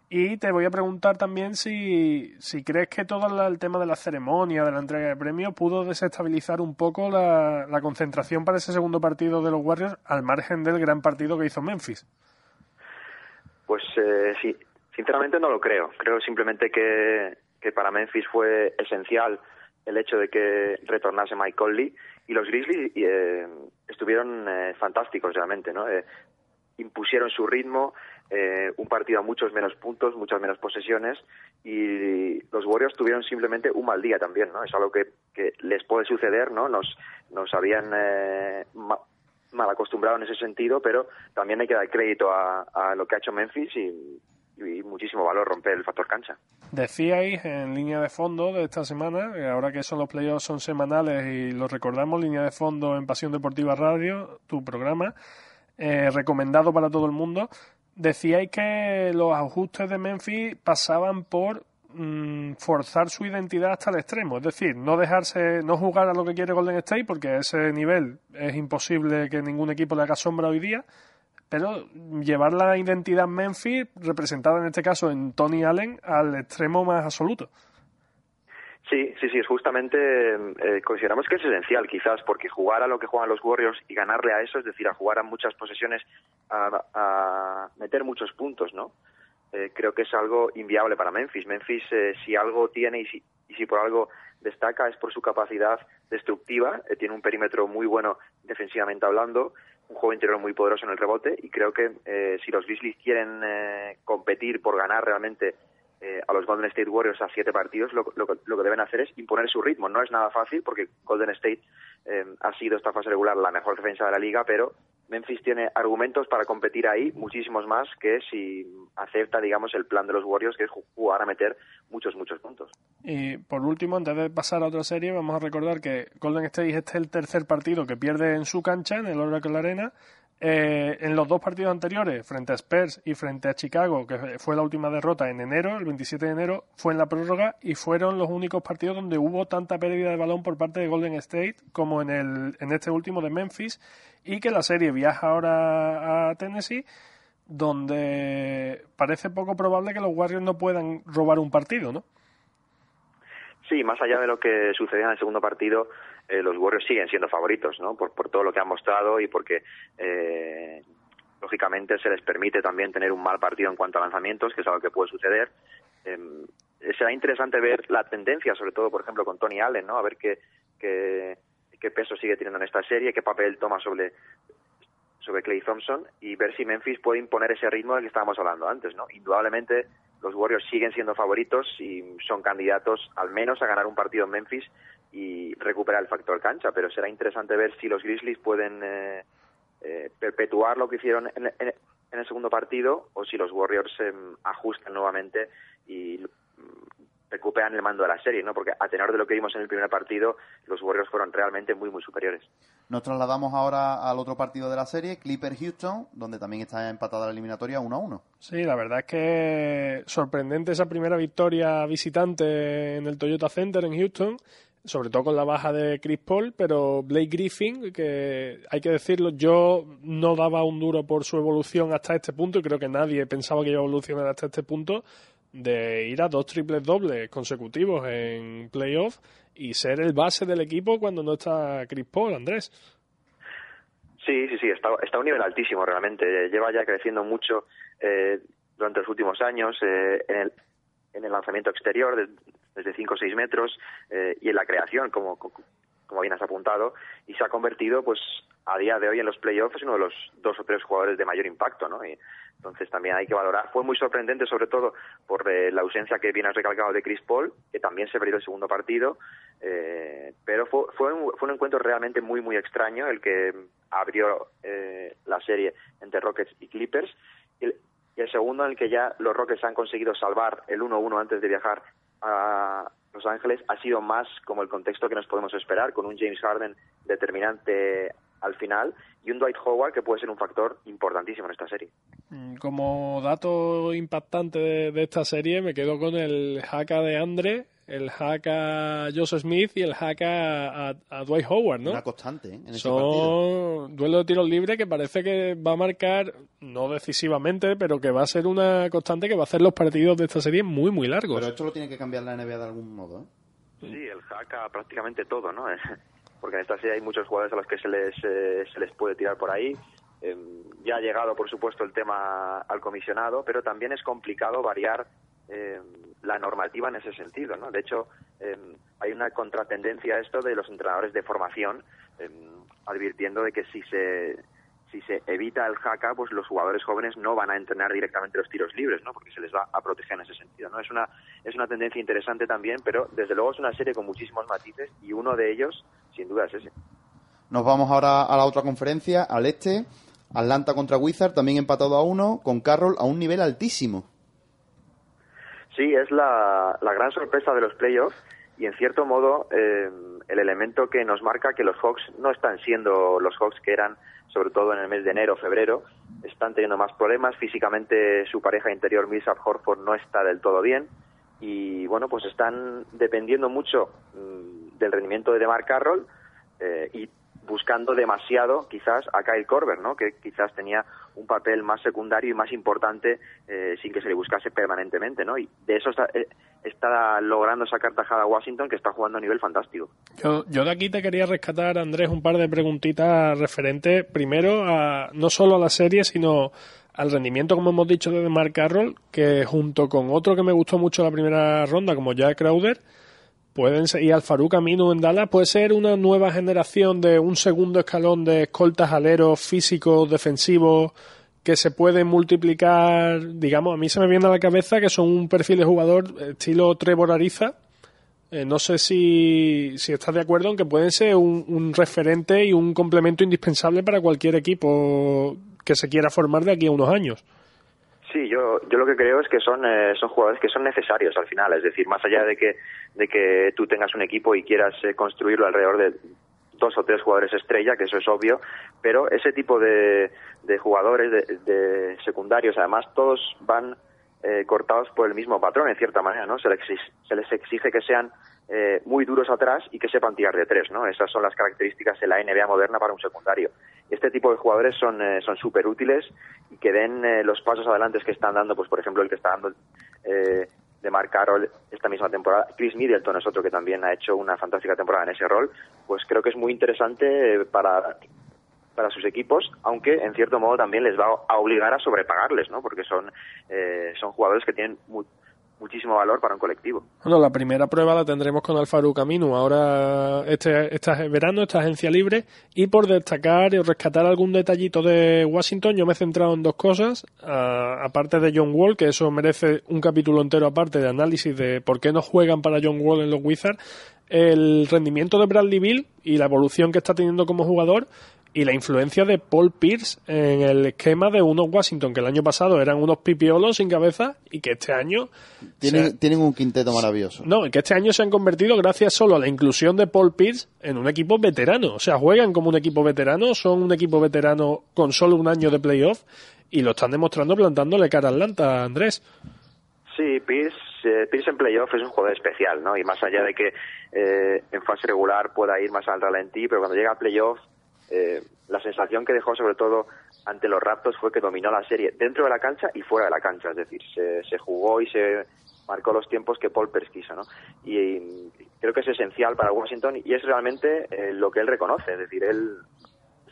Y te voy a preguntar también si, si crees que todo el tema de la ceremonia, de la entrega de premios, pudo desestabilizar un poco la concentración para ese segundo partido de los Warriors, al margen del gran partido que hizo Memphis. Pues eh, sí, sinceramente no lo creo. Creo simplemente que, para Memphis fue esencial el hecho de que retornase Mike Conley y los Grizzlies eh, estuvieron eh, fantásticos realmente, ¿no? Eh, impusieron su ritmo, eh, un partido a muchos menos puntos, muchas menos posesiones y los Warriors tuvieron simplemente un mal día también, ¿no? Es algo que, que les puede suceder, ¿no? Nos, nos habían eh, mal acostumbrado en ese sentido, pero también hay que dar crédito a, a lo que ha hecho Memphis y, muchísimo valor romper el factor cancha. Decíais en línea de fondo de esta semana, que ahora que son los playoffs son semanales y lo recordamos, línea de fondo en Pasión Deportiva Radio, tu programa, eh, recomendado para todo el mundo, decíais que los ajustes de Memphis pasaban por mm, forzar su identidad hasta el extremo, es decir, no dejarse, no jugar a lo que quiere Golden State, porque ese nivel es imposible que ningún equipo le haga sombra hoy día, pero llevar la identidad Memphis, representada en este caso en Tony Allen, al extremo más absoluto. Sí, sí, sí, es justamente, eh, consideramos que es esencial quizás, porque jugar a lo que juegan los Warriors y ganarle a eso, es decir, a jugar a muchas posesiones, a, a meter muchos puntos, ¿no? Eh, creo que es algo inviable para Memphis. Memphis, eh, si algo tiene y si, y si por algo destaca, es por su capacidad destructiva. Eh, tiene un perímetro muy bueno defensivamente hablando, un juego interior muy poderoso en el rebote y creo que eh, si los Grizzlies quieren eh, competir por ganar realmente eh, a los Golden State Warriors a siete partidos, lo, lo, lo, que deben hacer es imponer su ritmo. No es nada fácil porque Golden State eh, ha sido esta fase regular la mejor defensa de la liga, pero Memphis tiene argumentos para competir ahí, muchísimos más que si acepta, digamos, el plan de los Warriors, que es jugar a meter muchos, muchos puntos. Y por último, antes de pasar a otra serie, vamos a recordar que Golden State este es el tercer partido que pierde en su cancha, en el Oracle Arena. Eh, en los dos partidos anteriores, frente a Spurs y frente a Chicago, que fue la última derrota en enero, el 27 de enero, fue en la prórroga y fueron los únicos partidos donde hubo tanta pérdida de balón por parte de Golden State como en, el, en este último de Memphis y que la serie viaja ahora a Tennessee donde parece poco probable que los Warriors no puedan robar un partido, ¿no? Sí, más allá de lo que sucedía en el segundo partido, eh, los Warriors siguen siendo favoritos, ¿no? Por, todo lo que han mostrado y porque, eh, lógicamente, se les permite también tener un mal partido en cuanto a lanzamientos, que es algo que puede suceder. Eh, será interesante ver la tendencia, sobre todo, por ejemplo, con Tony Allen, ¿no? A ver qué peso sigue teniendo en esta serie, qué papel toma sobre sobre Clay Thompson y ver si Memphis puede imponer ese ritmo del que estábamos hablando antes, ¿no? Indudablemente los Warriors siguen siendo favoritos y son candidatos al menos a ganar un partido en Memphis y recuperar el factor cancha, pero será interesante ver si los Grizzlies pueden eh, eh, perpetuar lo que hicieron en, en, en, el segundo partido o si los Warriors eh, ajustan nuevamente y recuperan el mando de la serie, ¿no? Porque a tenor de lo que vimos en el primer partido, los Warriors fueron realmente muy, muy superiores. Nos trasladamos ahora al otro partido de la serie, Clipper-Houston, donde también está empatada la eliminatoria 1-1. Sí, la verdad es que sorprendente esa primera victoria visitante en el Toyota Center en Houston, sobre todo con la baja de Chris Paul, pero Blake Griffin, que hay que decirlo, yo no daba un duro por su evolución hasta este punto y creo que nadie pensaba que iba a evolucionar hasta este punto de ir a dos triples dobles consecutivos en playoff y ser el base del equipo cuando no está Chris Paul, Andrés. Sí, sí, sí, está, está a un nivel altísimo realmente. Lleva ya creciendo mucho eh, durante los últimos años eh, en, el, en el lanzamiento exterior, de, desde 5 o 6 metros, eh, y en la creación, como, como bien has apuntado, y se ha convertido, pues, a día de hoy en los playoffs, uno de los dos o tres jugadores de mayor impacto, ¿no? Y, entonces también hay que valorar. Fue muy sorprendente, sobre todo por eh, la ausencia que bien has recalcado de Chris Paul, que también se perdió el segundo partido, eh, pero fue, fue, un, fue un encuentro realmente muy, muy extraño el que abrió eh, la serie entre Rockets y Clippers. Y el segundo en el que ya los Rockets han conseguido salvar el 1-1 antes de viajar a Los Ángeles ha sido más como el contexto que nos podemos esperar, con un James Harden determinante al final y un Dwight Howard que puede ser un factor importantísimo en esta serie. Como dato impactante de, de esta serie me quedo con el haka de Andre, el hack a Joseph Smith y el hack a, a, a Dwight Howard, ¿no? Una constante ¿eh? en ese Son partido. duelo de tiros libres que parece que va a marcar, no decisivamente, pero que va a ser una constante que va a hacer los partidos de esta serie muy, muy largos. Pero esto lo tiene que cambiar la NBA de algún modo, ¿eh? Sí, el hack a prácticamente todo, ¿no? Porque en esta serie hay muchos jugadores a los que se les, eh, se les puede tirar por ahí. Eh, ya ha llegado, por supuesto, el tema al comisionado, pero también es complicado variar eh, la normativa en ese sentido, ¿no? De hecho, eh, hay una contratendencia a esto de los entrenadores de formación, eh, advirtiendo de que si se si se evita el jaca, pues los jugadores jóvenes no van a entrenar directamente los tiros libres, ¿no? Porque se les va a proteger en ese sentido, ¿no? Es una es una tendencia interesante también, pero desde luego es una serie con muchísimos matices y uno de ellos, sin duda, es ese. Nos vamos ahora a la otra conferencia, al este. Atlanta contra Wizard, también empatado a uno, con Carroll a un nivel altísimo. Sí, es la, la gran sorpresa de los playoffs y en cierto modo eh, el elemento que nos marca que los Hawks no están siendo los Hawks que eran sobre todo en el mes de enero, febrero, están teniendo más problemas. Físicamente su pareja interior, Millsap Horford, no está del todo bien. Y bueno, pues están dependiendo mucho mmm, del rendimiento de DeMar Carroll eh, y buscando demasiado quizás a Kyle Korver, ¿no? que quizás tenía un papel más secundario y más importante eh, sin que se le buscase permanentemente. ¿no? Y de eso está, eh, está logrando sacar tajada Washington, que está jugando a nivel fantástico. Yo, yo de aquí te quería rescatar, Andrés, un par de preguntitas referentes, primero, a, no solo a la serie, sino al rendimiento, como hemos dicho, de Mark Carroll, que junto con otro que me gustó mucho la primera ronda, como Jack Crowder, pueden ser, y al Farouk Aminu en Dallas puede ser una nueva generación de un segundo escalón de escoltas aleros físicos, defensivos, que se pueden multiplicar, digamos, a mí se me viene a la cabeza que son un perfil de jugador estilo Trevor Ariza. Eh, no sé si, si estás de acuerdo en que pueden ser un, un referente y un complemento indispensable para cualquier equipo que se quiera formar de aquí a unos años. Sí, yo, yo lo que creo es que son, eh, son jugadores que son necesarios al final. Es decir, más allá de que, de que tú tengas un equipo y quieras eh, construirlo alrededor de dos o tres jugadores estrella, que eso es obvio, pero ese tipo de, de jugadores de, de secundarios, además, todos van eh, cortados por el mismo patrón, en cierta manera, ¿no? Se les se les exige que sean eh, muy duros atrás y que sepan tirar de tres, ¿no? Esas son las características de la NBA moderna para un secundario. Este tipo de jugadores son eh, son súper útiles y que den eh, los pasos adelante que están dando, pues por ejemplo el que está dando eh, de Mark Carroll esta misma temporada. Chris Middleton es otro que también ha hecho una fantástica temporada en ese rol. Pues creo que es muy interesante eh, para para sus equipos, aunque en cierto modo también les va a obligar a sobrepagarles, ¿no? Porque son eh, son jugadores que tienen muchísimo valor para un colectivo. Bueno, la primera prueba la tendremos con Alfaru Camino ahora este, este verano, esta agencia libre. Y por destacar y rescatar algún detallito de Washington, yo me he centrado en dos cosas. Ah, aparte de John Wall, que eso merece un capítulo entero aparte de análisis de por qué no juegan para John Wall en los Wizards, el rendimiento de Bradley Bill y la evolución que está teniendo como jugador y la influencia de Paul Pierce en el esquema de unos Washington que el año pasado eran unos pipiolos sin cabeza y que este año Tienen, un quinteto maravilloso. no, que este año se han convertido gracias solo a la inclusión de Paul Pierce en un equipo veterano. O sea, juegan como un equipo veterano, son un equipo veterano con solo un año de playoff y lo están demostrando plantándole cara a Atlanta, Andrés. Sí, Pierce, eh, Pierce en playoff es un jugador especial, ¿no? Y más allá de que eh, en fase regular pueda ir más al ralentí, pero cuando llega a playoff, eh, la sensación que dejó sobre todo ante los Raptors fue que dominó la serie dentro de la cancha y fuera de la cancha, es decir, se, se jugó y se marcó los tiempos que Paul Pierce quiso, ¿no? Y, y creo que es esencial para Washington y es realmente eh, lo que él reconoce, es decir, él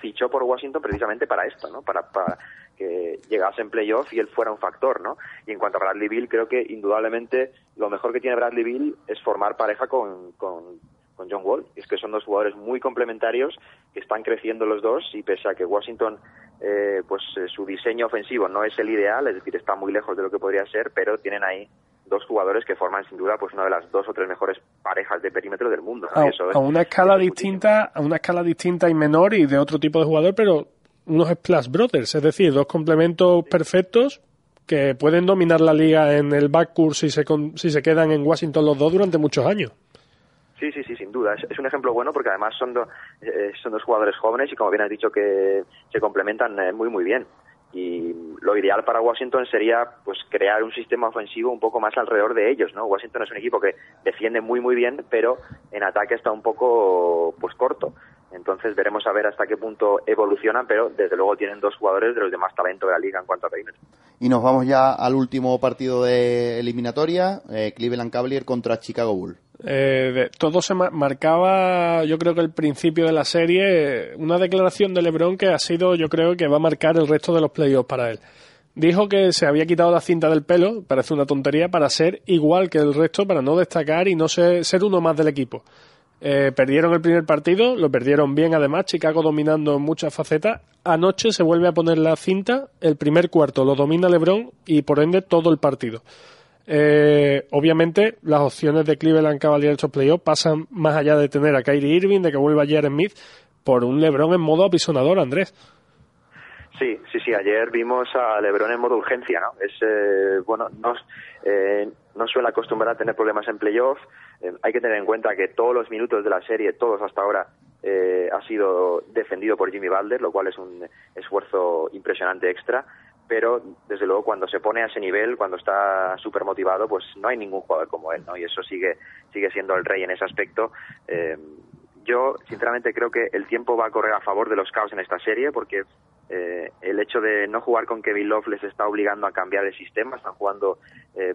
fichó por Washington precisamente para esto, ¿no? Para, para que llegase en playoff y él fuera un factor, ¿no? Y en cuanto a Bradley Bill, creo que indudablemente lo mejor que tiene Bradley Bill es formar pareja con, con, con John Wall. Y es que son dos jugadores muy complementarios que están creciendo los dos y pese a que Washington, eh, pues eh, su diseño ofensivo no es el ideal, es decir, está muy lejos de lo que podría ser, pero tienen ahí dos jugadores que forman sin duda pues una de las dos o tres mejores parejas de perímetro del mundo. ¿no? A, Y eso es- a una escala distinta, a una escala distinta y menor y de otro tipo de jugador, pero unos Splash Brothers, es decir, dos complementos perfectos que pueden dominar la liga en el backcourt si se, con- si se quedan en Washington los dos durante muchos años. Sí, sí, sí, sin duda. Es, un ejemplo bueno porque además son, do- eh, son dos jugadores jóvenes y como bien has dicho que se complementan eh, muy, muy bien. Y lo ideal para Washington sería pues crear un sistema ofensivo un poco más alrededor de ellos, ¿no? Washington es un equipo que defiende muy, muy bien, pero en ataque está un poco pues corto. Entonces veremos a ver hasta qué punto evolucionan, pero desde luego tienen dos jugadores de los de más talento de la liga en cuanto a perímetro. Y nos vamos ya al último partido de eliminatoria, eh, Cleveland Cavaliers contra Chicago Bulls. Eh, de- todo se ma- marcaba, yo creo que el principio de la serie, una declaración de LeBron que ha sido, yo creo que va a marcar el resto de los playoffs para él. Dijo que se había quitado la cinta del pelo, parece una tontería, para ser igual que el resto, para no destacar y no ser, ser uno más del equipo. Eh, perdieron el primer partido, lo perdieron bien además, Chicago dominando en muchas facetas. Anoche se vuelve a poner la cinta, el primer cuarto lo domina LeBron y por ende todo el partido. Eh, obviamente, las opciones de Cleveland Cavaliers estos playoffs pasan más allá de tener a Kyrie Irving, de que vuelva Jared Smith, por un LeBron en modo apisonador, Andrés. Sí, sí, sí. Ayer vimos a LeBron en modo urgencia, ¿no? Es eh, bueno, no, eh, no suele acostumbrar a tener problemas en playoff. Eh, hay que tener en cuenta que todos los minutos de la serie, todos hasta ahora, eh, ha sido defendido por Jimmy Butler, lo cual es un esfuerzo impresionante extra. Pero desde luego cuando se pone a ese nivel, cuando está súper motivado, pues no hay ningún jugador como él, ¿no? Y eso sigue sigue siendo el rey en ese aspecto. Eh, yo sinceramente creo que el tiempo va a correr a favor de los Cavs en esta serie porque eh, el hecho de no jugar con Kevin Love les está obligando a cambiar de sistema, están jugando eh,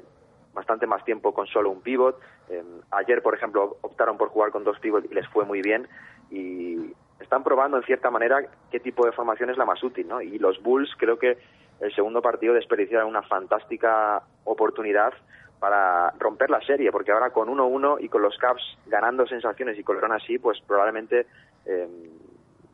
bastante más tiempo con solo un pivot. Eh, ayer, por ejemplo, optaron por jugar con dos pivots y les fue muy bien y están probando en cierta manera qué tipo de formación es la más útil, ¿no? Y los Bulls creo que el segundo partido desperdiciaron una fantástica oportunidad para romper la serie, porque ahora con 1-1 y con los Cavs ganando sensaciones y con LeBron así, pues probablemente eh,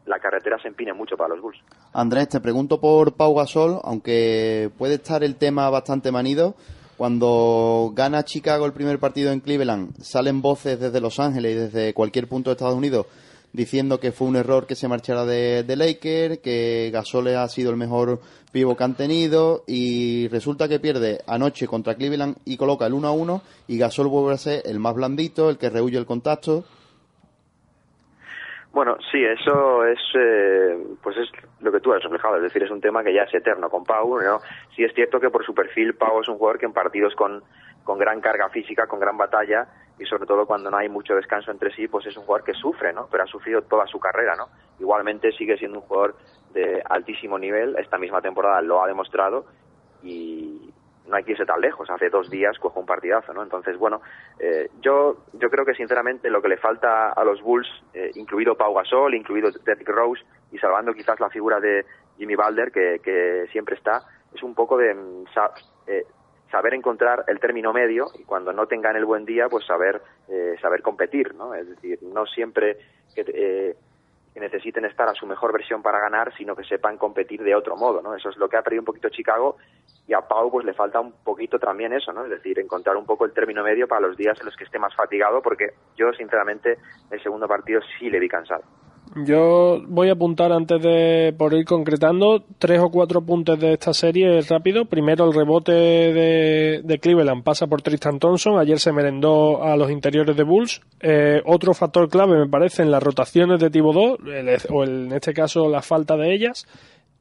la carretera se empine mucho para los Bulls. Andrés, te pregunto por Pau Gasol, aunque puede estar el tema bastante manido. Cuando gana Chicago el primer partido en Cleveland, salen voces desde Los Ángeles y desde cualquier punto de Estados Unidos diciendo que fue un error que se marchara de, de Lakers, que Gasol ha sido el mejor pivo que han tenido y resulta que pierde anoche contra Cleveland y coloca el 1 a 1 y Gasol vuelve a ser el más blandito, el que rehuye el contacto. Bueno, sí, eso es, eh, pues es lo que tú has reflejado, es decir, es un tema que ya es eterno con Pau, ¿no? Sí es cierto que por su perfil Pau es un jugador que en partidos con, con gran carga física, con gran batalla y sobre todo cuando no hay mucho descanso entre sí, pues es un jugador que sufre, ¿no? Pero ha sufrido toda su carrera, ¿no? Igualmente sigue siendo un jugador de altísimo nivel, esta misma temporada lo ha demostrado y no hay que irse tan lejos. Hace dos días cojo un partidazo, ¿no? Entonces, bueno, eh, yo, yo creo que sinceramente lo que le falta a los Bulls, eh, incluido Pau Gasol, incluido Derrick Rose y salvando quizás la figura de Jimmy Balder, que, que siempre está, es un poco de mm, eh, saber encontrar el término medio y cuando no tengan el buen día, pues saber, eh, saber competir, ¿no? Es decir, no siempre que, eh, que necesiten estar a su mejor versión para ganar, sino que sepan competir de otro modo, ¿no? Eso es lo que ha perdido un poquito Chicago y a Pau pues le falta un poquito también eso, ¿no? Es decir, encontrar un poco el término medio para los días en los que esté más fatigado, porque yo sinceramente el segundo partido sí le vi cansado. Yo voy a apuntar antes de por ir concretando tres o cuatro puntos de esta serie rápido. Primero el rebote de, Cleveland pasa por Tristan Thompson. Ayer se merendó a los interiores de Bulls. Eh, otro factor clave me parece en las rotaciones de Thibodeau, el- o el- en este caso la falta de ellas.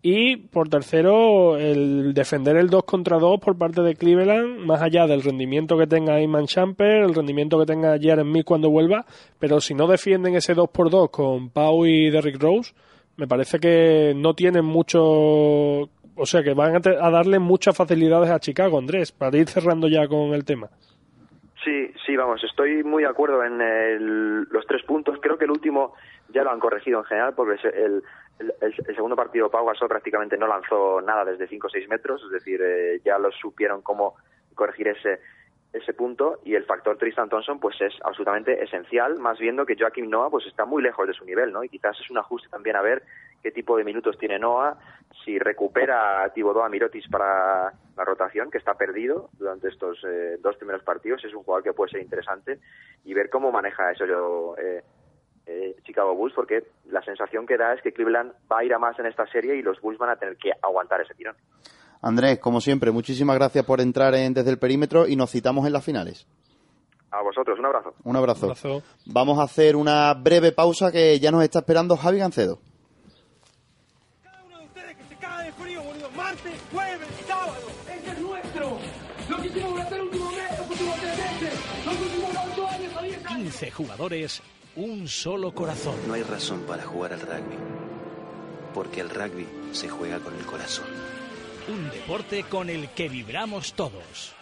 Y por tercero, el defender el 2 contra 2 por parte de Cleveland, más allá del rendimiento que tenga Iman Champer, el rendimiento que tenga Jaren Smith cuando vuelva, pero si no defienden ese 2 por 2 con Pau y Derrick Rose, me parece que no tienen mucho. O sea, que van a darle muchas facilidades a Chicago, Andrés, para ir cerrando ya con el tema. Sí, sí, vamos, estoy muy de acuerdo en el- los tres puntos. Creo que el último ya lo han corregido en general, porque el- el- el segundo partido Pau Gasol prácticamente no lanzó nada desde 5 o 6 metros, es decir, eh, ya lo supieron cómo corregir ese ese punto y el factor Tristan Thompson pues es absolutamente esencial, más viendo que Joaquim Noah pues está muy lejos de su nivel, ¿no? Y quizás es un ajuste también a ver qué tipo de minutos tiene Noah, si recupera a Thibodeau a Mirotis para la rotación, que está perdido durante estos eh, dos primeros partidos, es un jugador que puede ser interesante y ver cómo maneja eso yo, eh, eh, Chicago Bulls, porque la sensación que da es que Cleveland va a ir a más en esta serie y los Bulls van a tener que aguantar ese tirón. Andrés, como siempre, muchísimas gracias por entrar en Desde el Perímetro y nos citamos en las finales. A vosotros, un abrazo. Un abrazo. Vamos a hacer una breve pausa que ya nos está esperando Javi Gancedo. 15 jugadores, un solo corazón. No hay razón para jugar al rugby, porque el rugby se juega con el corazón. Un deporte con el que vibramos todos.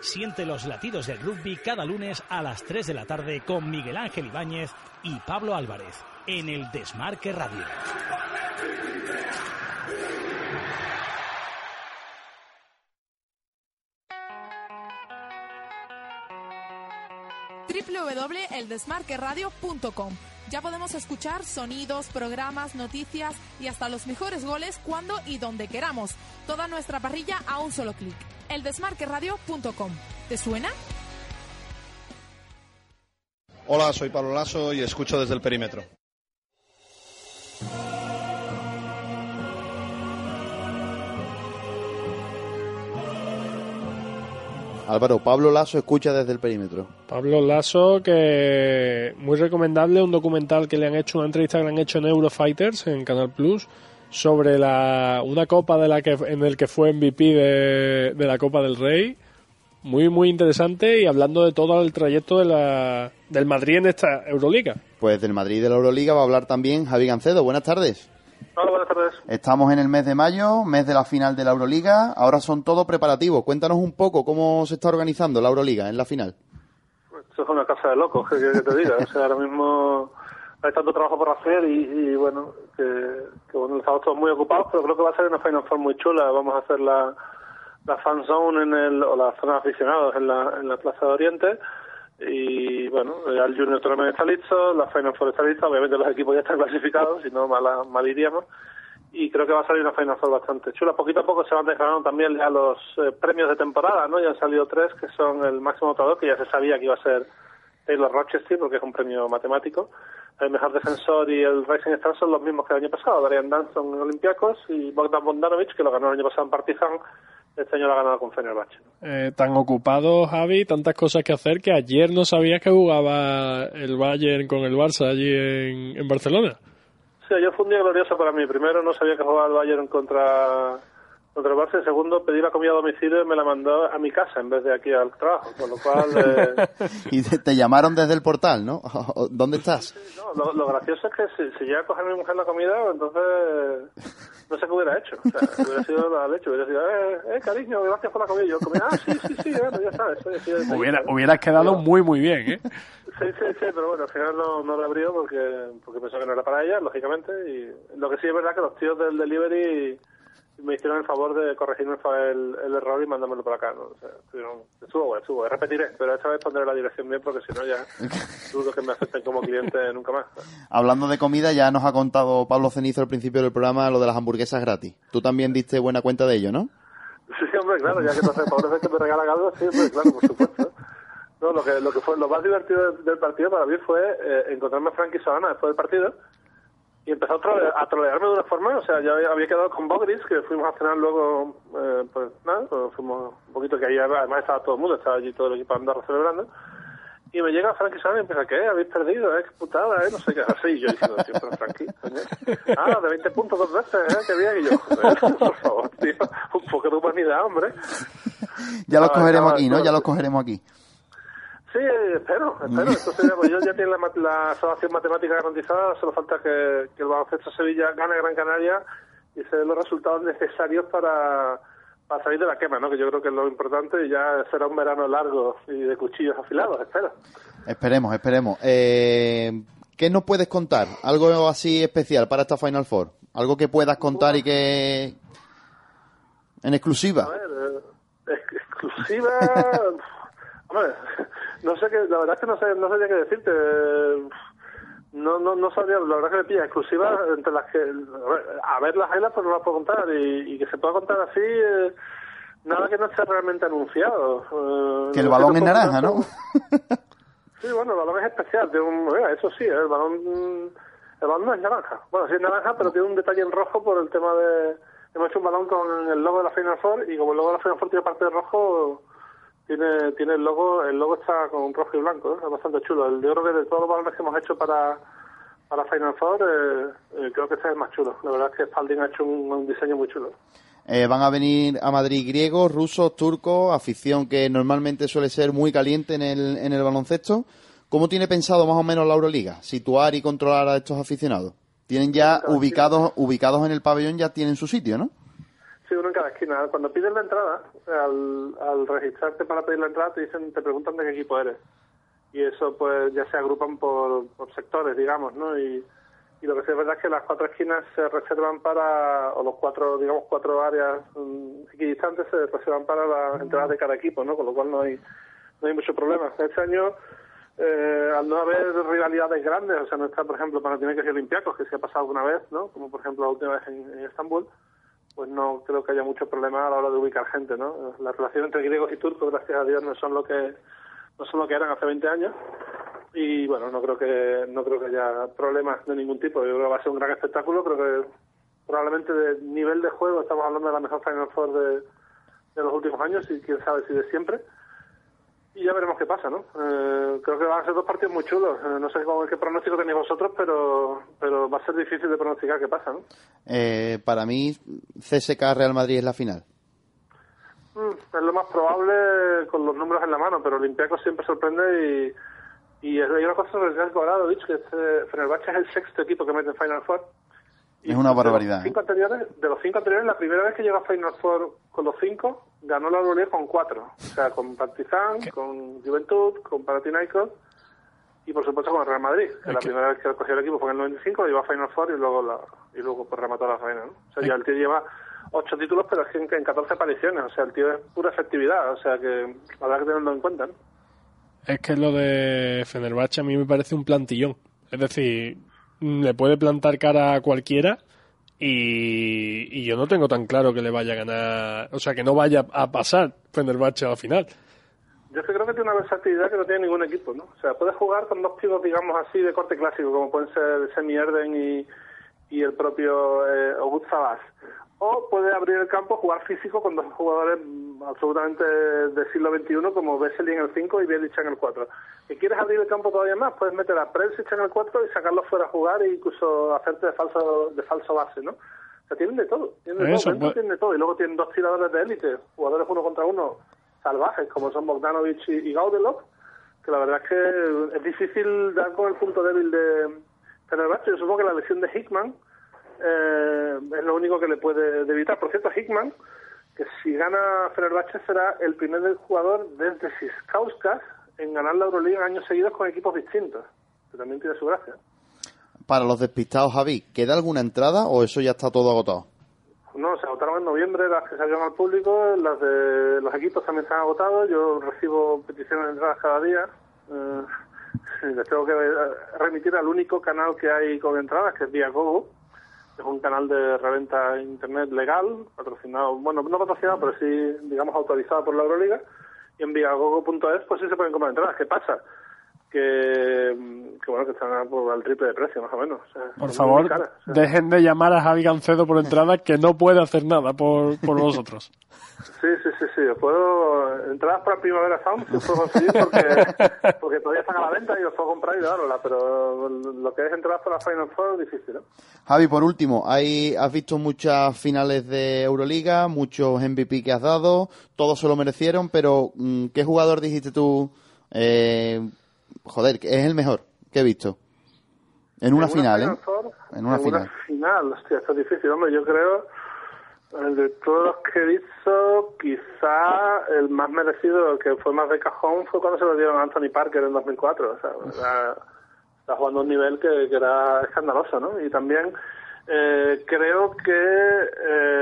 Siente los latidos del rugby cada lunes a las 3 de la tarde con Miguel Ángel Ibáñez y Pablo Álvarez en el Desmarque Radio. www.eldesmarqueradio.com. Ya podemos escuchar sonidos, programas, noticias y hasta los mejores goles cuando y donde queramos. Toda nuestra parrilla a un solo clic. Eldesmarqueradio.com. ¿Te suena? Hola, soy Pablo Lasso y escucho desde el perímetro. Álvaro, Pablo Lasso escucha desde el perímetro. Pablo Lasso, que muy recomendable, un documental que le han hecho, una entrevista que le han hecho en Eurofighters, en Canal Plus, sobre la, una copa de la que, en el que fue MVP de, de la Copa del Rey. Muy, muy interesante y hablando de todo el trayecto de la, del Madrid en esta Euroliga. Pues del Madrid de la Euroliga va a hablar también Javi Gancedo. Buenas tardes. Hola, buenas tardes. Estamos en el mes de mayo, mes de la final de la Euroliga. Ahora son todo preparativos. Cuéntanos un poco cómo se está organizando la Euroliga en la final. Esto es una casa de locos, ¿qué quieres que te diga? O sea, ahora mismo hay tanto trabajo por hacer y, y bueno, que, que bueno, estamos todos muy ocupados, pero creo que va a ser una Final Four muy chula. Vamos a hacer la, la fan zone en el, o la zona de aficionados en la, en la Plaza de Oriente Y bueno, el Junior Tournament está listo, la Final Four está lista, obviamente los equipos ya están clasificados, si no, mal, mal iríamos. Y creo que va a salir una Final Four bastante chula. Poquito a poco se van declarando también ya los eh, premios de temporada, ¿no? Ya han salido tres, que son el máximo votador, que ya se sabía que iba a ser Taylor Rochester, porque es un premio matemático. El mejor defensor y el Rising Star son los mismos que el año pasado. Darian Danson en Olympiacos y Bogdan Bogdanovic, que lo ganó el año pasado en Partizan, este año lo ha ganado con Fenerbahce. Eh, tan ocupado, Javi, tantas cosas que hacer que ayer no sabías que jugaba el Bayern con el Barça allí en, en Barcelona. Sí, ayer fue un día glorioso para mí. Primero, no sabía que jugaba el Bayern contra, contra el Barça. Y segundo, pedí la comida a domicilio y me la mandó a mi casa en vez de aquí al trabajo. Con lo cual, eh, y te, te llamaron desde el portal, ¿no? ¿Dónde estás? no, lo, lo gracioso es que si, si llega a coger mi mujer la comida, entonces no sé qué hubiera hecho. O sea, hubiera sido la leche. Hubiera sido, eh, eh, cariño, gracias por la comida. Y yo comía, ah, sí, sí, sí, bueno, ya sabes. soy así de- Hubiera, hubieras quedado muy, muy bien, ¿eh? Sí, sí, sí, pero bueno, al final no, no la abrió porque, porque pensó que no era para ella, lógicamente. Y lo que sí es verdad que los tíos del delivery me hicieron el favor de corregirme el, el error y mandármelo por acá, ¿no? O sea, bueno, estuvo bueno. Repetiré, pero esta vez pondré la dirección bien porque si no ya dudo que me acepten como cliente nunca más. Hablando de comida, ya nos ha contado Pablo Cenizo al principio del programa lo de las hamburguesas gratis. Tú también diste buena cuenta de ello, ¿no? Sí, hombre, claro, ya que te hace favor que me regalan algo, sí, hombre, claro, por supuesto. No, lo que, lo que fue lo más divertido del, del partido para mí fue eh, encontrarme a Frankie Solana después del partido y empezó a, trole- a trolearme de una forma, o sea, yo había, quedado con Bogris, que fuimos a cenar luego, eh, pues nada, pues fuimos un poquito que ahí además estaba todo el mundo, estaba allí todo el equipo Andorra celebrando. Y me llega Frankie Solana y empieza, ¿qué? ¿Habéis perdido? ¿Eh? ¿Qué putada? ¿Eh? No sé qué. Así, yo diciendo, tío, pero Frankie, coño. Ah, de 20 puntos dos veces, ¿eh? Qué bien. Y yo, joder, por favor, tío, un poco de humanidad, hombre. Ya los Ah, cogeremos aquí, ¿no? Ya los cogeremos aquí. Sí, espero, espero. Entonces, pues yo ya tiene la, la salvación matemática garantizada, solo falta que, que el baloncesto Sevilla gane Gran Canaria y se den los resultados necesarios para, para salir de la quema, ¿no? Que yo creo que es lo importante y ya será un verano largo y de cuchillos afilados, espero. Esperemos, esperemos. Eh, ¿Qué nos puedes contar? Algo así especial para esta Final Four. Algo que puedas contar y que... En exclusiva. A ver, eh, ex- exclusiva... Hombre, no sé qué, la verdad es que no sé, no sabría qué decirte. No, no, no sabría, la verdad que me pilla exclusiva entre las que, a ver, las highlights pues no las puedo contar y, y que se pueda contar así, eh, nada que no esté realmente anunciado. Eh, Que el balón es naranja, ¿no? Sí, bueno, el balón es especial, tiene un, mira, eso sí, el balón, el balón no es naranja. Bueno, sí es naranja, pero tiene un detalle en rojo por el tema de, hemos hecho un balón con el logo de la Final Four y como el logo de la Final Four tiene parte de rojo, tiene, tiene el logo, el logo está con rojo y blanco, ¿eh? es bastante chulo. El, creo que de todos los balones que hemos hecho para, para Final Four, eh, eh, creo que este es el más chulo. La verdad es que Spalding ha hecho un, un diseño muy chulo. Eh, van a venir a Madrid griegos, rusos, turcos, afición que normalmente suele ser muy caliente en el, en el baloncesto. ¿Cómo tiene pensado más o menos la Euroliga situar y controlar a estos aficionados? Tienen ya ubicados ubicados en el pabellón, ya tienen su sitio, ¿no? Sí, uno en cada esquina. Cuando pides la entrada, al, al registrarte para pedir la entrada, te dicen, te preguntan de qué equipo eres. Y eso, pues, ya se agrupan por, por sectores, digamos, ¿no? Y, lo que sí es verdad es que las cuatro esquinas se reservan para, o los cuatro, digamos, cuatro áreas mm, equidistantes se reservan para las entradas de cada equipo, ¿no? Con lo cual no hay, no hay mucho problema. Este año, eh, al no haber rivalidades grandes, o sea, no está, por ejemplo, Panathinaikos y Olympiacos, que se ha pasado alguna vez, ¿no? Como, por ejemplo, la última vez en Estambul, pues no creo que haya mucho problema a la hora de ubicar gente, ¿no? Las relaciones entre griegos y turcos, gracias a Dios, no son lo que no son lo que eran hace 20 años y bueno, no creo que no creo que haya problemas de ningún tipo. Yo creo que va a ser un gran espectáculo, creo que probablemente de nivel de juego estamos hablando de la mejor Final Four de, de los últimos años y quién sabe si de siempre. Y ya veremos qué pasa, ¿no? Eh, creo que van a ser dos partidos muy chulos. Eh, no sé qué pronóstico tenéis vosotros, pero, pero va a ser difícil de pronosticar qué pasa, ¿no? Eh, para mí, CSK Real Madrid es la final. Mm, es lo más probable con los números en la mano, pero Olympiacos siempre sorprende y, y hay una cosa el Real Colorado, dicho que este, Fenerbahce es el sexto equipo que mete en Final Four. Es una de los barbaridad. ¿eh? cinco anteriores, de los cinco anteriores, la primera vez que llegó a Final Four con los cinco, ganó la Euroleague con cuatro. O sea, con Partizan, con Juventud, con Panathinaikos y por supuesto con el Real Madrid. Que la primera vez que cogió el equipo fue en el 95, lo llevó a Final Four y luego la, y luego pues remató la final. ¿no? O sea, ya el tío lleva ocho títulos, pero es que en, en 14 apariciones. O sea, el tío es pura efectividad. O sea, que habrá que tenerlo en cuenta. ¿no? Es que lo de Fenerbahce a mí me parece un plantillón. Es decir, le puede plantar cara a cualquiera y, y yo no tengo tan claro que le vaya a ganar, o sea, que no vaya a pasar Fenerbahce a la final. Yo creo que tiene una versatilidad que no tiene ningún equipo, ¿no? O sea, puede jugar con dos pibos, digamos así, de corte clásico, como pueden ser Semi Erden y, y el propio eh, Sabas. O puede abrir el campo, jugar físico con dos jugadores absolutamente del siglo XXI, como Vesely en el 5 y Bielic en el 4. Si quieres abrir el campo todavía más, puedes meter a Prelsic en el 4 y sacarlo fuera a jugar e incluso hacerte de falso, de falso base, ¿no? O sea, tienen de todo. Tienen de Eso, todo, pues- tienen de todo. Y luego tienen dos tiradores de élite, jugadores uno contra uno salvajes, como son Bogdanovic y, y Gaudelov, que la verdad es que es difícil dar con el punto débil de Fenerbahce. Yo supongo que la lesión de Hickman eh, es lo único que le puede evitar. Por cierto, Hickman, que si gana Fenerbahce será el primer jugador desde Siskauskas en ganar la Euroliga años seguidos con equipos distintos, que también tiene su gracia. Para los despistados, Javi, ¿queda alguna entrada o eso ya está todo agotado? No, se agotaron en noviembre las que salieron al público, las de los equipos también se han agotado, yo recibo peticiones de entradas cada día, eh, les tengo que eh, remitir al único canal que hay con entradas, que es Viagogo, es un canal de reventa internet legal, patrocinado, bueno, no patrocinado, pero sí, digamos, autorizado por la Euroliga, y en viagogo.es pues sí se pueden comprar entradas. ¿Qué pasa? Que, mm, que bueno, que están por al triple de precio, más o menos. O sea, Por favor, dejen de llamar a Javi Gancedo por entrada que no puede hacer nada por, por vosotros. Sí, sí, sí, sí. Os puedo entradas para Primavera Sound, si os puedo conseguir porque, porque todavía están a la venta y os puedo comprar y darosla, pero lo que es entradas para Final Four es difícil, ¿no? Javi, por último, hay, has visto muchas finales de Euroliga, muchos MVP que has dado, todos se lo merecieron, pero mm, ¿qué jugador dijiste tú? Eh, joder, que es el mejor que he visto. En una final, Final ¿eh? En una final. final, hostia, esto es difícil, hombre. Yo creo, eh, de todos los que he visto, quizá el más merecido, que fue más de cajón, fue cuando se lo dieron a Anthony Parker en 2004. O sea, era- está jugando a un nivel que, que era escandaloso, ¿no? Y también eh, creo que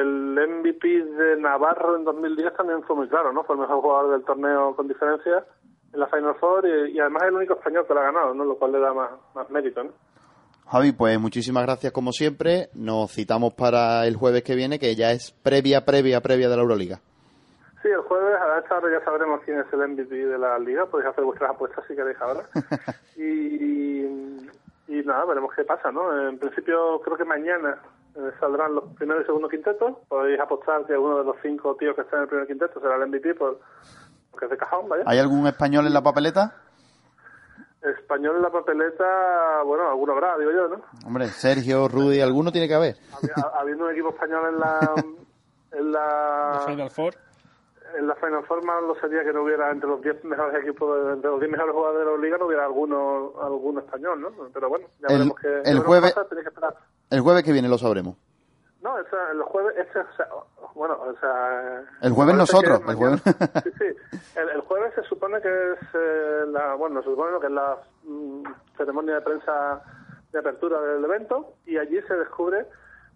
el MVP de Navarro en 2010 también fue muy claro, ¿no? Fue el mejor jugador del torneo con diferencia en la Final Four y, y además es el único español que lo ha ganado, ¿no? Lo cual le da más, más mérito, ¿no? Javi, pues muchísimas gracias como siempre. Nos citamos para el jueves que viene, que ya es previa, previa, previa de la Euroliga. Sí, el jueves a esta hora ya sabremos quién es el MVP de la liga. Podéis hacer vuestras apuestas si queréis ahora. y, y nada, veremos qué pasa, ¿no? En principio creo que mañana eh, saldrán los primeros y segundos quintetos. Podéis apostar que uno de los cinco tíos que están en el primer quinteto será el MVP por, porque es de cajón, ¿vale? ¿Hay algún español en la papeleta? Español en la papeleta, bueno, alguno habrá, digo yo, ¿no? Hombre, Sergio, Rudy, alguno tiene que haber. Habiendo un equipo español en la... En la Final Four. en la Final Four más lo sería que no hubiera entre los 10 mejores equipos, de- entre los 10 mejores jugadores de la liga, no hubiera alguno, alguno español, ¿no? Pero bueno, ya El- veremos que, el jueves- pasa, que esperar. El jueves que viene lo sabremos. No, o sea, el jueves, o sea, bueno, o sea... El jueves nosotros, el jueves. Sí, sí. El, el jueves se supone que es eh, la, bueno, se supone que es la mm, ceremonia de prensa de apertura del evento y allí se descubre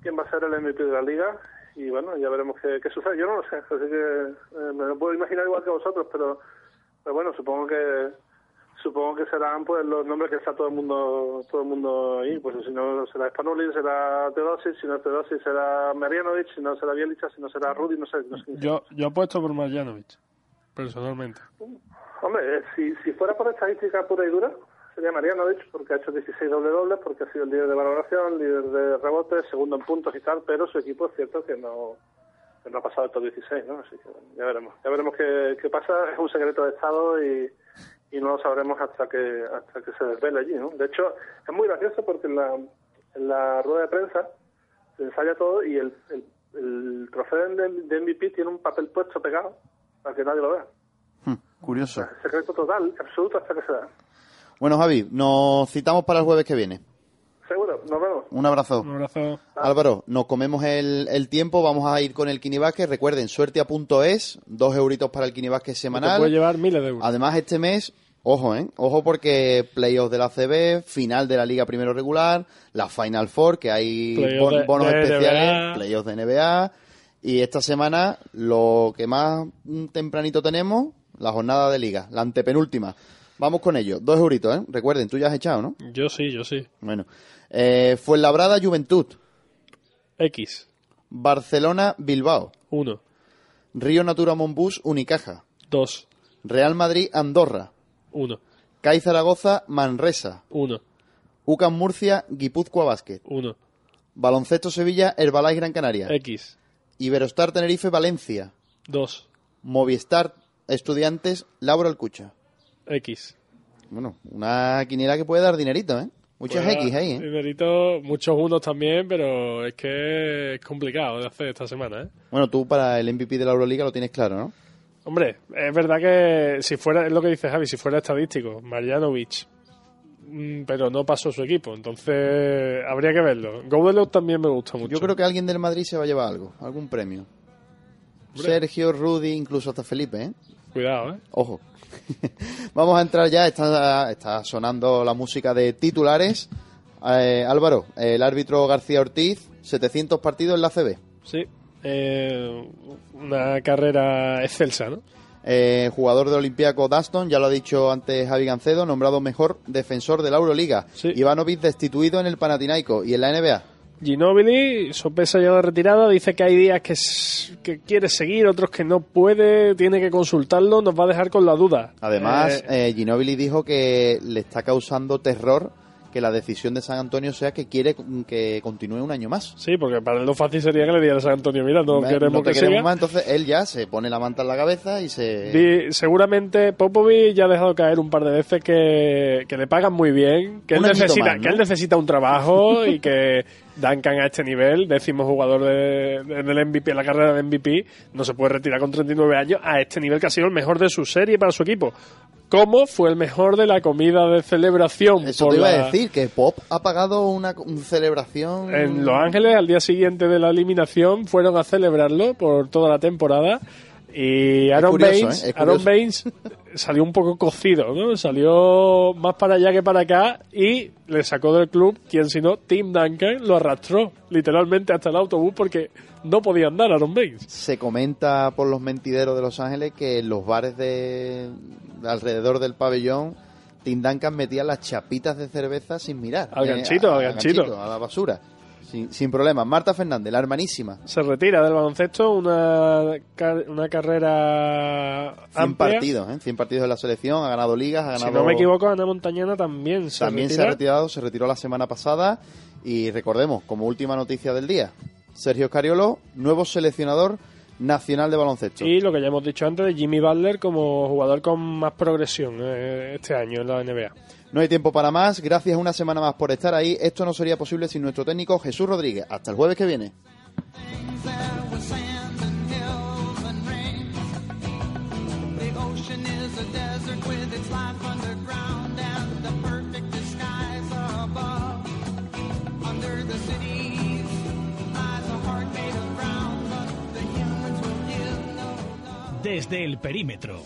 quién va a ser el MVP de la liga y bueno, ya veremos qué, qué sucede. Yo no lo sé, así que eh, me lo puedo imaginar igual que vosotros, pero, pero bueno, supongo que supongo que serán pues los nombres que está todo el mundo todo el mundo ahí pues si no será Spanulin será Teodosic si no es Teodosic será Marianovic si no será Bielica si no será Rudy no sé, no sé Yo, yo apuesto por Marjanovic, personalmente. Hombre, eh, si, si fuera por estadística pura y dura, sería Marianovic, porque ha hecho 16 doble dobles, porque ha sido el líder de valoración, líder de rebotes, segundo en puntos y tal, pero su equipo es cierto que no, que no ha pasado estos 16, ¿no? Así que ya veremos. Ya veremos qué, qué pasa. Es un secreto de Estado y, y no lo sabremos hasta que hasta que se desvele allí, ¿no? De hecho, es muy gracioso porque en la, en la rueda de prensa se ensaya todo y el, el, el trofeo de, de MVP tiene un papel puesto pegado para que nadie lo vea. Hmm, curioso. Secreto total, absoluto hasta que se da. Bueno, Javi, nos citamos para el jueves que viene. Seguro, nos vemos. Un abrazo. Un abrazo. Álvaro, nos comemos el, el tiempo, vamos a ir con el Kinibasket. Recuerden, suertia.es, dos euritos para el Kinibasket Te semanal. puede llevar miles de euros. Además, este mes, ojo, ¿eh? Ojo porque playoffs de la CB, final de la Liga Primero Regular, la Final Four, que hay Playoffs bon- de- bonos de especiales, playoffs de NBA. Y esta semana, lo que más tempranito tenemos, la jornada de Liga, la antepenúltima. Vamos con ello. Dos euritos, ¿eh? Recuerden, tú ya has echado, ¿no? Yo sí, yo sí. Bueno. Eh, Fuenlabrada, Juventud. X. Barcelona, Bilbao. 1. Río Natura Monbus, Unicaja. 2. Real Madrid, Andorra. 1. CAI Zaragoza, Manresa. 1. UCAM Murcia, Guipúzcoa Basket. 1. Baloncesto Sevilla, Herbalife Gran Canaria. X. Iberostar Tenerife, Valencia. 2. Movistar Estudiantes, Laura Alcucha. X. Bueno, una quiniela que puede dar dinerito, ¿eh? Muchas Pues, X ahí, ¿eh? Dinerito, muchos unos también, pero es que es complicado de hacer esta semana, ¿eh? Bueno, tú para el MVP de la Euroliga lo tienes claro, ¿no? Hombre, es verdad que si fuera, es lo que dice Javi, si fuera estadístico, Marjanovic, mm, pero no pasó su equipo, entonces habría que verlo. Goudelot también me gusta mucho. Yo creo que alguien del Madrid se va a llevar algo, algún premio. Hombre. Sergio, Rudy, incluso hasta Felipe, ¿eh? Cuidado, ¿eh? Ojo. Vamos a entrar ya, está, está sonando la música de titulares. Eh, Álvaro, el árbitro García Ortiz, 700 partidos en la CB. Sí, eh, una carrera excelsa, ¿no? Eh, jugador de Olympiaco Daston, ya lo ha dicho antes Javi Gancedo, nombrado mejor defensor de la Euroliga. Ivanovic destituido en el Panathinaiko y en la NBA. Ginobili, sopesa ya de retirada, dice que hay días que, que quiere seguir, otros que no puede, tiene que consultarlo, nos va a dejar con la duda. Además, Eh, eh, Ginobili dijo que le está causando terror que la decisión de San Antonio sea que quiere que continúe un año más. sí, porque para él lo fácil sería que le diera a San Antonio, mira, no Me- queremos no te que queremos siga. más, entonces él ya se pone la manta en la cabeza y se... Di- seguramente Popovic ya ha dejado caer un par de veces que, que le pagan muy bien, que él, necesita, más, ¿no? que él necesita un trabajo y que Duncan a este nivel, décimo jugador de, de- del MVP, en la carrera de MVP, no se puede retirar con 39 años a este nivel que ha sido el mejor de su serie para su equipo. ¿Cómo fue el mejor de la comida de celebración? Eso por te iba la- a decir, que Pop ha pagado una, una celebración... En Los Ángeles, al día siguiente de la eliminación, fueron a celebrarlo por toda la temporada. Y Aaron, curioso, Baines, ¿eh? Es Aaron. Baines salió un poco cocido, ¿no? Salió más para allá que para acá y le sacó del club, quien si no, Tim Duncan lo arrastró literalmente hasta el autobús porque no podía andar Aaron Baines. Se comenta por los mentideros de Los Ángeles que en los bares de, de alrededor del pabellón Tim Duncan metía las chapitas de cerveza sin mirar. Al eh, ganchito, a- al ganchito. A la basura. Sin, sin problemas. Marta Fernández, la hermanísima. Se retira del baloncesto una, una carrera 100 amplia. partidos, ¿eh? 100 partidos de la selección, ha ganado ligas, ha Si ganado... no me equivoco, Ana Montañana también se También se ha retirado, se retiró la semana pasada y recordemos, como última noticia del día, Sergio Scariolo, nuevo seleccionador nacional de baloncesto. Y lo que ya hemos dicho antes de Jimmy Butler como jugador con más progresión eh, este año en la NBA. No hay tiempo para más, gracias una semana más por estar ahí. Esto no sería posible sin nuestro técnico Jesús Rodríguez. Hasta el jueves que viene. Desde el perímetro.